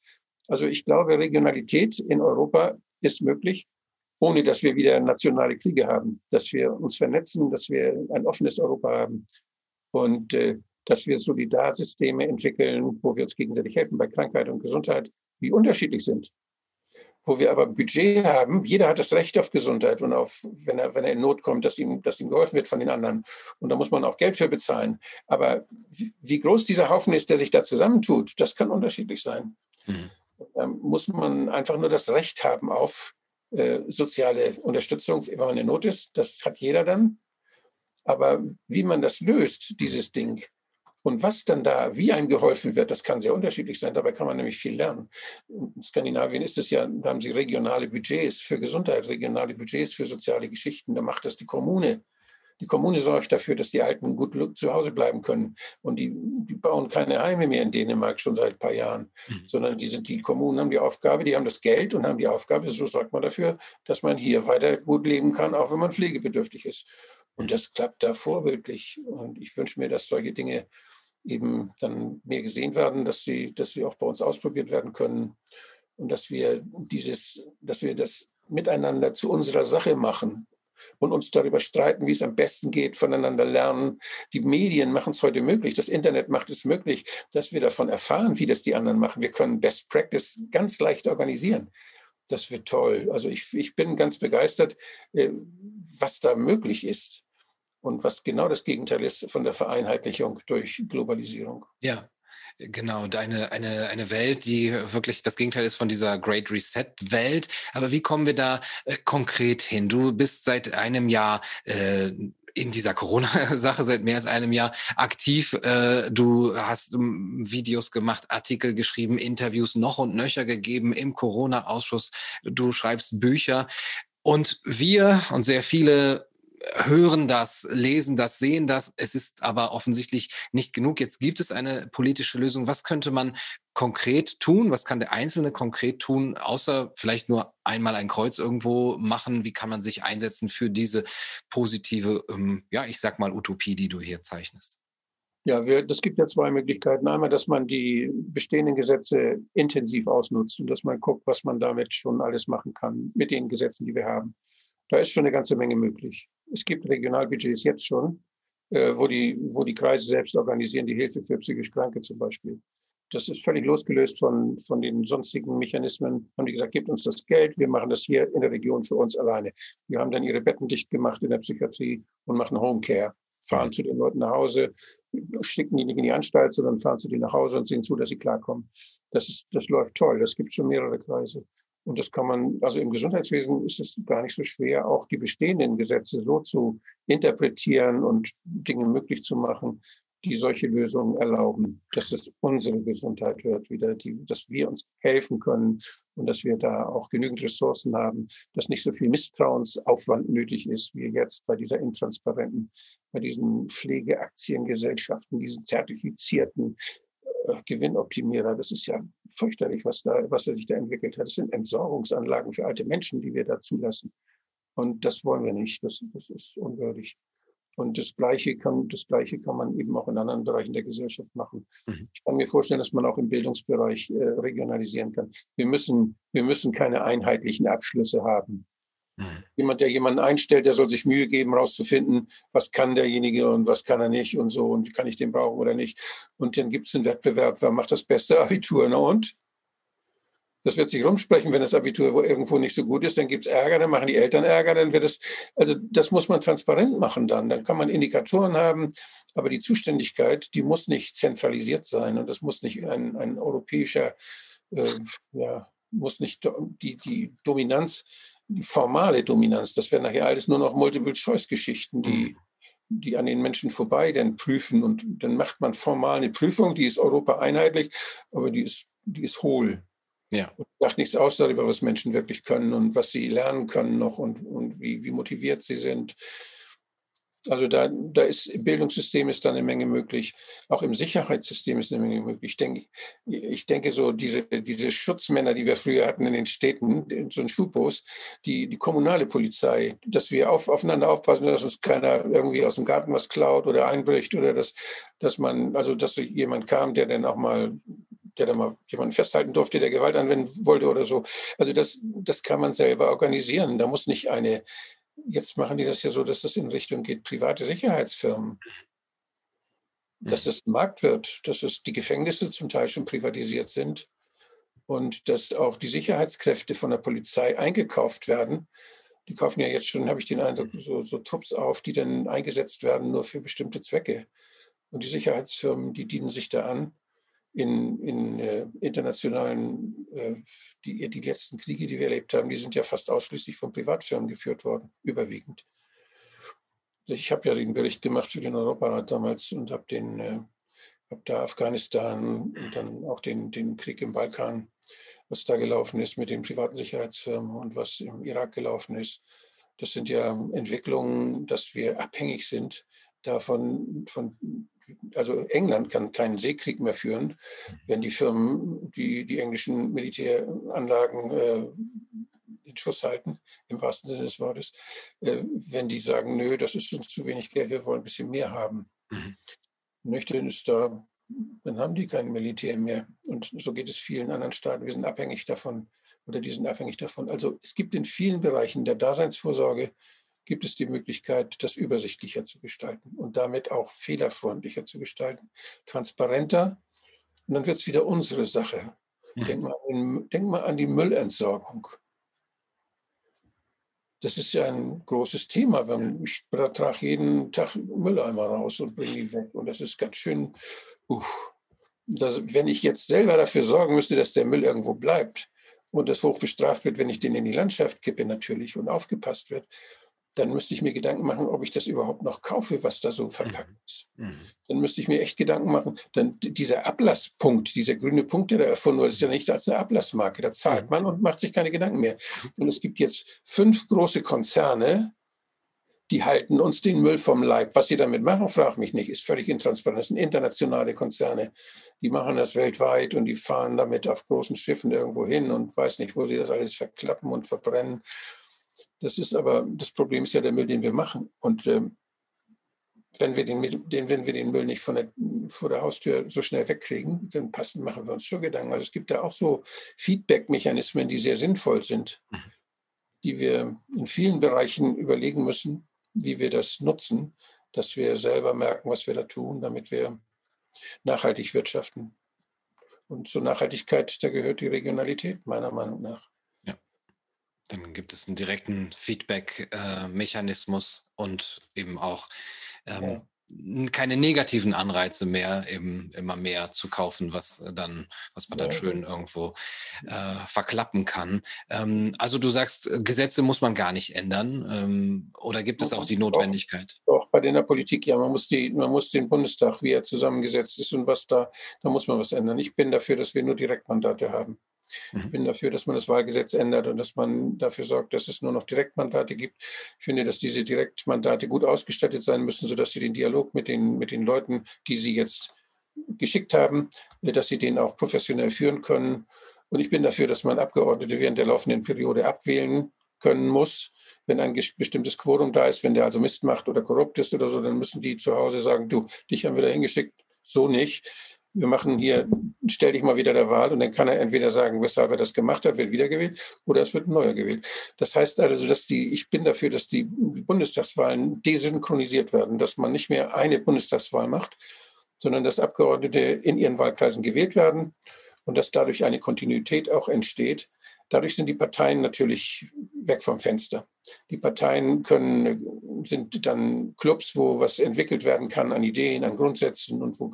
Also ich glaube, Regionalität in Europa ist möglich, ohne dass wir wieder nationale Kriege haben, dass wir uns vernetzen, dass wir ein offenes Europa haben und äh, dass wir Solidarsysteme entwickeln, wo wir uns gegenseitig helfen bei Krankheit und Gesundheit, die unterschiedlich sind. Wo wir aber Budget haben, jeder hat das Recht auf Gesundheit und auf, wenn er, wenn er in Not kommt, dass ihm, dass ihm geholfen wird von den anderen. Und da muss man auch Geld für bezahlen. Aber wie groß dieser Haufen ist, der sich da zusammentut, das kann unterschiedlich sein. Mhm ähm, muss man einfach nur das Recht haben auf äh, soziale Unterstützung, wenn man in Not ist. Das hat jeder dann. Aber wie man das löst, dieses Ding, und was dann da, wie einem geholfen wird, das kann sehr unterschiedlich sein. Dabei kann man nämlich viel lernen. In Skandinavien ist es ja, da haben sie regionale Budgets für Gesundheit, regionale Budgets für soziale Geschichten. Da macht das die Kommune. Die Kommune sorgt dafür, dass die Alten gut zu Hause bleiben können. Und die, die bauen keine Heime mehr in Dänemark schon seit ein paar Jahren, mhm. sondern die, sind, die Kommunen haben die Aufgabe, die haben das Geld und haben die Aufgabe, so sorgt man dafür, dass man hier weiter gut leben kann, auch wenn man pflegebedürftig ist. Und das klappt da vorbildlich. Und ich wünsche mir, dass solche Dinge eben dann mehr gesehen werden, dass sie, dass sie auch bei uns ausprobiert werden können und dass wir dieses, dass wir das miteinander zu unserer Sache machen und uns darüber streiten, wie es am besten geht, voneinander lernen. Die Medien machen es heute möglich, das Internet macht es möglich, dass wir davon erfahren, wie das die anderen machen. Wir können Best Practice ganz leicht organisieren. Das wird toll. Also ich, ich bin ganz begeistert, äh, was da möglich ist und was genau das Gegenteil ist von der Vereinheitlichung durch Globalisierung. Ja, Genau, eine, eine, eine Welt, die wirklich das Gegenteil ist von dieser Great Reset-Welt. Aber wie kommen wir da äh, konkret hin? Du bist seit einem Jahr äh, in dieser Corona-Sache seit mehr als einem Jahr aktiv. Äh, du hast ähm, Videos gemacht, Artikel geschrieben, Interviews noch und nöcher gegeben im Corona-Ausschuss. Du schreibst Bücher. Und wir und sehr viele hören das, lesen das, sehen das. Es ist aber offensichtlich nicht genug. Jetzt gibt es eine politische Lösung. Was könnte man konkret tun? Was kann der Einzelne konkret tun, außer vielleicht nur einmal ein Kreuz irgendwo machen? Wie kann man sich einsetzen für diese positive, ähm, ja, ich sag mal Utopie, die du hier zeichnest? Ja, wir, das gibt ja zwei Möglichkeiten. Einmal, dass man die bestehenden Gesetze intensiv ausnutzt und dass man guckt, was man damit schon alles machen kann mit den Gesetzen, die wir haben. Da ist schon eine ganze Menge möglich. Es gibt Regionalbudgets jetzt schon, äh, wo, die, wo die Kreise selbst organisieren, die Hilfe für psychisch Kranke zum Beispiel. Das ist völlig losgelöst von, von den sonstigen Mechanismen. Haben die gesagt, gebt uns das Geld, wir machen das hier in der Region für uns alleine. Die haben dann ihre Betten dicht gemacht in der Psychiatrie und machen Homecare. Fahren zu den Leuten nach Hause, schicken die nicht in die Anstalt, sondern fahren zu denen nach Hause und sehen zu, dass sie klarkommen. Das ist, das läuft toll. Das gibt schon mehrere Kreise. Und das kann man, also im Gesundheitswesen ist es gar nicht so schwer, auch die bestehenden Gesetze so zu interpretieren und Dinge möglich zu machen, die solche Lösungen erlauben, dass es unsere Gesundheit wird, wieder, die, dass wir uns helfen können und dass wir da auch genügend Ressourcen haben, dass nicht so viel Misstrauensaufwand nötig ist, wie jetzt bei dieser intransparenten, bei diesen Pflegeaktiengesellschaften, diesen zertifizierten Gewinnoptimierer. Das ist ja fürchterlich, was da, was sich da entwickelt hat. Das sind Entsorgungsanlagen für alte Menschen, die wir da zulassen. Und das wollen wir nicht. Das, das ist unwürdig. Und das Gleiche kann, das Gleiche kann man eben auch in anderen Bereichen der Gesellschaft machen. Mhm. Ich kann mir vorstellen, dass man auch im Bildungsbereich äh, regionalisieren kann. Wir müssen, wir müssen keine einheitlichen Abschlüsse haben. Mhm. Jemand, der jemanden einstellt, der soll sich Mühe geben, herauszufinden, was kann derjenige und was kann er nicht und so und wie kann ich den brauchen oder nicht. Und dann gibt es einen Wettbewerb, wer macht das beste Abitur. Na und? Das wird sich rumsprechen, wenn das Abitur irgendwo nicht so gut ist, dann gibt es Ärger, dann machen die Eltern Ärger, dann wird es, also das muss man transparent machen dann. Dann kann man Indikatoren haben, aber die Zuständigkeit, die muss nicht zentralisiert sein und das muss nicht ein, ein europäischer, äh, ja, muss nicht die, die Dominanz, die formale Dominanz, das wäre nachher alles nur noch Multiple-Choice-Geschichten, die, mhm. die an den Menschen vorbei dann prüfen und dann macht man formal eine Prüfung, die ist Europa einheitlich, aber die ist, die ist hohl. Ja. Und sagt nichts aus darüber, was Menschen wirklich können und was sie lernen können noch und, und wie, wie motiviert sie sind. Also da, da ist im Bildungssystem ist da eine Menge möglich. Auch im Sicherheitssystem ist eine Menge möglich. Ich denke, ich denke so, diese, diese Schutzmänner, die wir früher hatten in den Städten, so ein Schubos, die, die kommunale Polizei, dass wir auf, aufeinander aufpassen, dass uns keiner irgendwie aus dem Garten was klaut oder einbricht oder dass, dass man, also dass jemand kam, der dann auch mal der da mal jemanden festhalten durfte, der Gewalt anwenden wollte oder so. Also das, das kann man selber organisieren. Da muss nicht eine, jetzt machen die das ja so, dass das in Richtung geht, private Sicherheitsfirmen. Dass das ein Markt wird, dass es die Gefängnisse zum Teil schon privatisiert sind und dass auch die Sicherheitskräfte von der Polizei eingekauft werden. Die kaufen ja jetzt schon, habe ich den Eindruck, so, so Trupps auf, die dann eingesetzt werden nur für bestimmte Zwecke. Und die Sicherheitsfirmen, die dienen sich da an in, in äh, internationalen, äh, die, die letzten Kriege, die wir erlebt haben, die sind ja fast ausschließlich von Privatfirmen geführt worden, überwiegend. Ich habe ja den Bericht gemacht für den Europarat damals und habe den, äh, habe da Afghanistan und dann auch den, den Krieg im Balkan, was da gelaufen ist mit den privaten Sicherheitsfirmen und was im Irak gelaufen ist. Das sind ja Entwicklungen, dass wir abhängig sind davon, von also England kann keinen Seekrieg mehr führen, wenn die Firmen die, die englischen Militäranlagen äh, in Schuss halten, im wahrsten Sinne des Wortes, äh, wenn die sagen, nö, das ist uns zu wenig Geld, wir wollen ein bisschen mehr haben. Mhm. Nüchtern ist da, dann haben die kein Militär mehr. Und so geht es vielen anderen Staaten. Wir sind abhängig davon oder die sind abhängig davon. Also es gibt in vielen Bereichen der Daseinsvorsorge gibt es die Möglichkeit, das übersichtlicher zu gestalten und damit auch fehlerfreundlicher zu gestalten, transparenter. Und dann wird es wieder unsere Sache. Mhm. Denk, mal an, denk mal an die Müllentsorgung. Das ist ja ein großes Thema. Ich trage jeden Tag Mülleimer raus und bringe die weg. Und das ist ganz schön, uh, das, wenn ich jetzt selber dafür sorgen müsste, dass der Müll irgendwo bleibt und das hoch bestraft wird, wenn ich den in die Landschaft kippe natürlich und aufgepasst wird, dann müsste ich mir Gedanken machen, ob ich das überhaupt noch kaufe, was da so verpackt mhm. ist. Mhm. Dann müsste ich mir echt Gedanken machen, dann dieser Ablasspunkt, dieser grüne Punkt, der da erfunden wurde, ist ja nicht als eine Ablassmarke. Da zahlt mhm. man und macht sich keine Gedanken mehr. Und es gibt jetzt fünf große Konzerne, die halten uns den Müll vom Leib. Was sie damit machen, frag mich nicht, ist völlig intransparent. Das sind internationale Konzerne. Die machen das weltweit und die fahren damit auf großen Schiffen irgendwo hin und weiß nicht, wo sie das alles verklappen und verbrennen. Das ist aber, das Problem ist ja der Müll, den wir machen. Und ähm, wenn, wir den, den, wenn wir den Müll nicht von der, vor der Haustür so schnell wegkriegen, dann passen, machen wir uns schon Gedanken. Also es gibt da auch so Feedback-Mechanismen, die sehr sinnvoll sind, mhm. die wir in vielen Bereichen überlegen müssen, wie wir das nutzen, dass wir selber merken, was wir da tun, damit wir nachhaltig wirtschaften. Und zur Nachhaltigkeit, da gehört die Regionalität, meiner Meinung nach. Dann gibt es einen direkten Feedback-Mechanismus und eben auch ähm, ja. keine negativen Anreize mehr, eben immer mehr zu kaufen, was dann, was man dann schön irgendwo äh, verklappen kann. Ähm, also du sagst, Gesetze muss man gar nicht ändern, ähm, oder gibt es auch die Notwendigkeit? Doch, doch, bei der Politik ja, man muss die, man muss den Bundestag, wie er zusammengesetzt ist und was da, da muss man was ändern. Ich bin dafür, dass wir nur Direktmandate haben. Ich mhm. bin dafür, dass man das Wahlgesetz ändert und dass man dafür sorgt, dass es nur noch Direktmandate gibt. Ich finde, dass diese Direktmandate gut ausgestattet sein müssen, sodass sie den Dialog mit den, mit den Leuten, die sie jetzt geschickt haben, dass sie den auch professionell führen können. Und ich bin dafür, dass man Abgeordnete während der laufenden Periode abwählen können muss. Wenn ein bestimmtes Quorum da ist, wenn der also Mist macht oder korrupt ist oder so, dann müssen die zu Hause sagen, du, dich haben wir da hingeschickt, so nicht wir machen hier, stell dich mal wieder der Wahl und dann kann er entweder sagen, weshalb er das gemacht hat, wird wiedergewählt oder es wird ein neuer gewählt. Das heißt also, dass die, ich bin dafür, dass die Bundestagswahlen desynchronisiert werden, dass man nicht mehr eine Bundestagswahl macht, sondern dass Abgeordnete in ihren Wahlkreisen gewählt werden und dass dadurch eine Kontinuität auch entsteht. Dadurch sind die Parteien natürlich weg vom Fenster. Die Parteien können, sind dann Clubs, wo was entwickelt werden kann an Ideen, an Grundsätzen und wo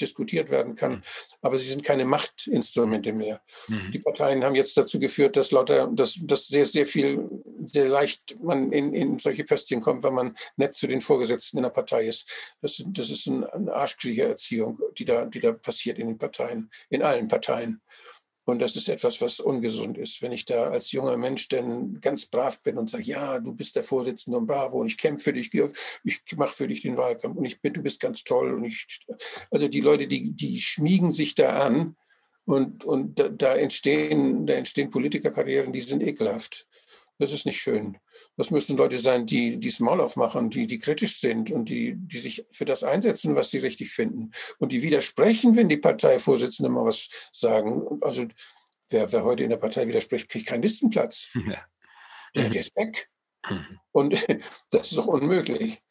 diskutiert werden kann. Mhm. Aber sie sind keine Machtinstrumente mehr. Mhm. Die Parteien haben jetzt dazu geführt, dass lauter, dass, dass sehr, sehr viel, sehr leicht man in, in solche Köstchen kommt, wenn man nett zu den Vorgesetzten in der Partei ist. Das, das ist eine Arschkriegererziehung, die da, die da passiert in den Parteien, in allen Parteien. Und das ist etwas, was ungesund ist. Wenn ich da als junger Mensch dann ganz brav bin und sage, ja, du bist der Vorsitzende und bravo und ich kämpfe für dich, ich mache für dich den Wahlkampf und ich bin, du bist ganz toll. Und ich, also die Leute, die, die schmiegen sich da an und, und da, da entstehen, da entstehen Politikerkarrieren, die sind ekelhaft. Das ist nicht schön. Das müssen Leute sein, die das Maul aufmachen, die, die kritisch sind und die, die sich für das einsetzen, was sie richtig finden. Und die widersprechen, wenn die Parteivorsitzenden mal was sagen. Also wer, wer heute in der Partei widerspricht, kriegt keinen Listenplatz. Ja. Der, der ist weg. Mhm. Und das ist doch unmöglich.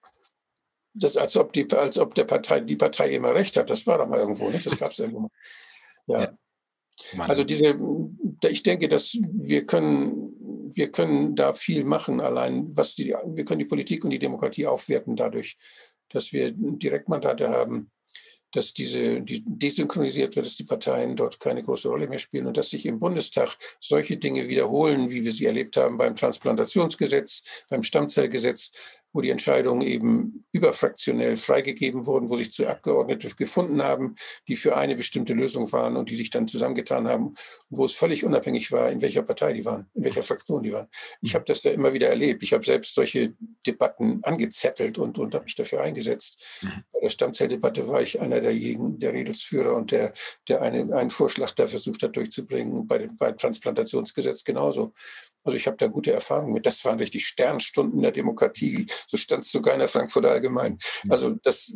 Das, als ob, die, als ob der Partei, die Partei immer recht hat. Das war doch mal irgendwo, nicht? Das gab es irgendwo mal. Ja. ja. Also diese, ich denke, dass wir können wir können da viel machen, allein was die, wir können die Politik und die Demokratie aufwerten dadurch, dass wir Direktmandate haben, dass diese die desynchronisiert wird, dass die Parteien dort keine große Rolle mehr spielen und dass sich im Bundestag solche Dinge wiederholen, wie wir sie erlebt haben beim Transplantationsgesetz, beim Stammzellgesetz, wo die Entscheidungen eben überfraktionell freigegeben wurden, wo sich zu Abgeordnete gefunden haben, die für eine bestimmte Lösung waren und die sich dann zusammengetan haben, wo es völlig unabhängig war, in welcher Partei die waren, in welcher Fraktion die waren. Ich habe das da immer wieder erlebt. Ich habe selbst solche Debatten angezettelt und, und habe mich dafür eingesetzt. Mhm. Bei der Stammzelldebatte war ich einer derjenigen, der Redelsführer und der, der eine, einen Vorschlag da versucht hat durchzubringen, bei dem, beim Transplantationsgesetz genauso. Also ich habe da gute Erfahrungen mit. Das waren richtig Sternstunden der Demokratie. So stand es sogar in der Frankfurter Allgemein. Hm. Also das,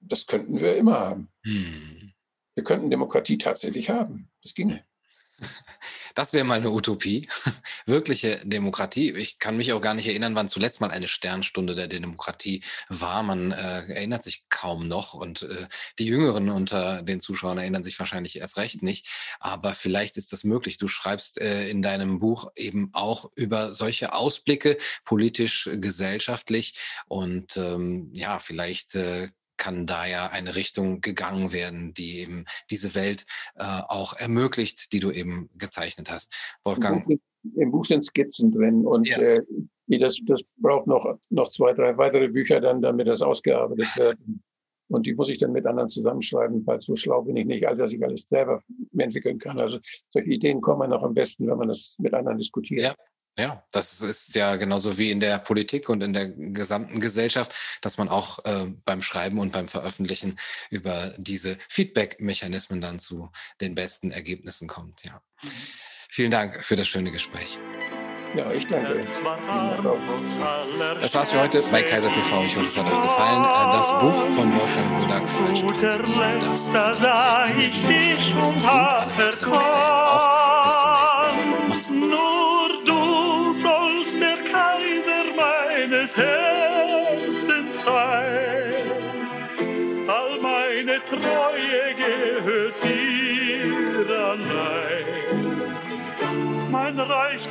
das könnten wir immer haben. Hm. Wir könnten Demokratie tatsächlich haben. Das ginge. Das wäre mal eine Utopie. Wirkliche Demokratie. Ich kann mich auch gar nicht erinnern, wann zuletzt mal eine Sternstunde der Demokratie war. Man äh, erinnert sich kaum noch und äh, die Jüngeren unter den Zuschauern erinnern sich wahrscheinlich erst recht nicht. Aber vielleicht ist das möglich. Du schreibst äh, in deinem Buch eben auch über solche Ausblicke, politisch, gesellschaftlich und ähm, ja, vielleicht äh, kann da ja eine Richtung gegangen werden, die eben diese Welt äh, auch ermöglicht, die du eben gezeichnet hast. Wolfgang. Im Buch, im Buch sind Skizzen drin und ja. äh, das, das braucht noch, noch zwei, drei weitere Bücher dann, damit das ausgearbeitet wird. Und die muss ich dann mit anderen zusammenschreiben, weil so schlau bin ich nicht, als dass ich alles selber entwickeln kann. Also solche Ideen kommen noch am besten, wenn man das mit anderen diskutiert. Ja. Ja, das ist ja genauso wie in der Politik und in der gesamten Gesellschaft, dass man auch äh, beim Schreiben und beim Veröffentlichen über diese Feedback-Mechanismen dann zu den besten Ergebnissen kommt. Ja. Mhm. Vielen Dank für das schöne Gespräch. Ja, ich danke. Das war's für heute bei Kaiser TV. Ich hoffe, es hat euch gefallen. Äh, das Buch von Wolfgang Wodak, Falsche Pandemie, das ich dich und habe auch. Bis zum nächsten Mal. Macht's gut. Meines Herzens sei. All meine Treue gehört dir allein. Mein Reich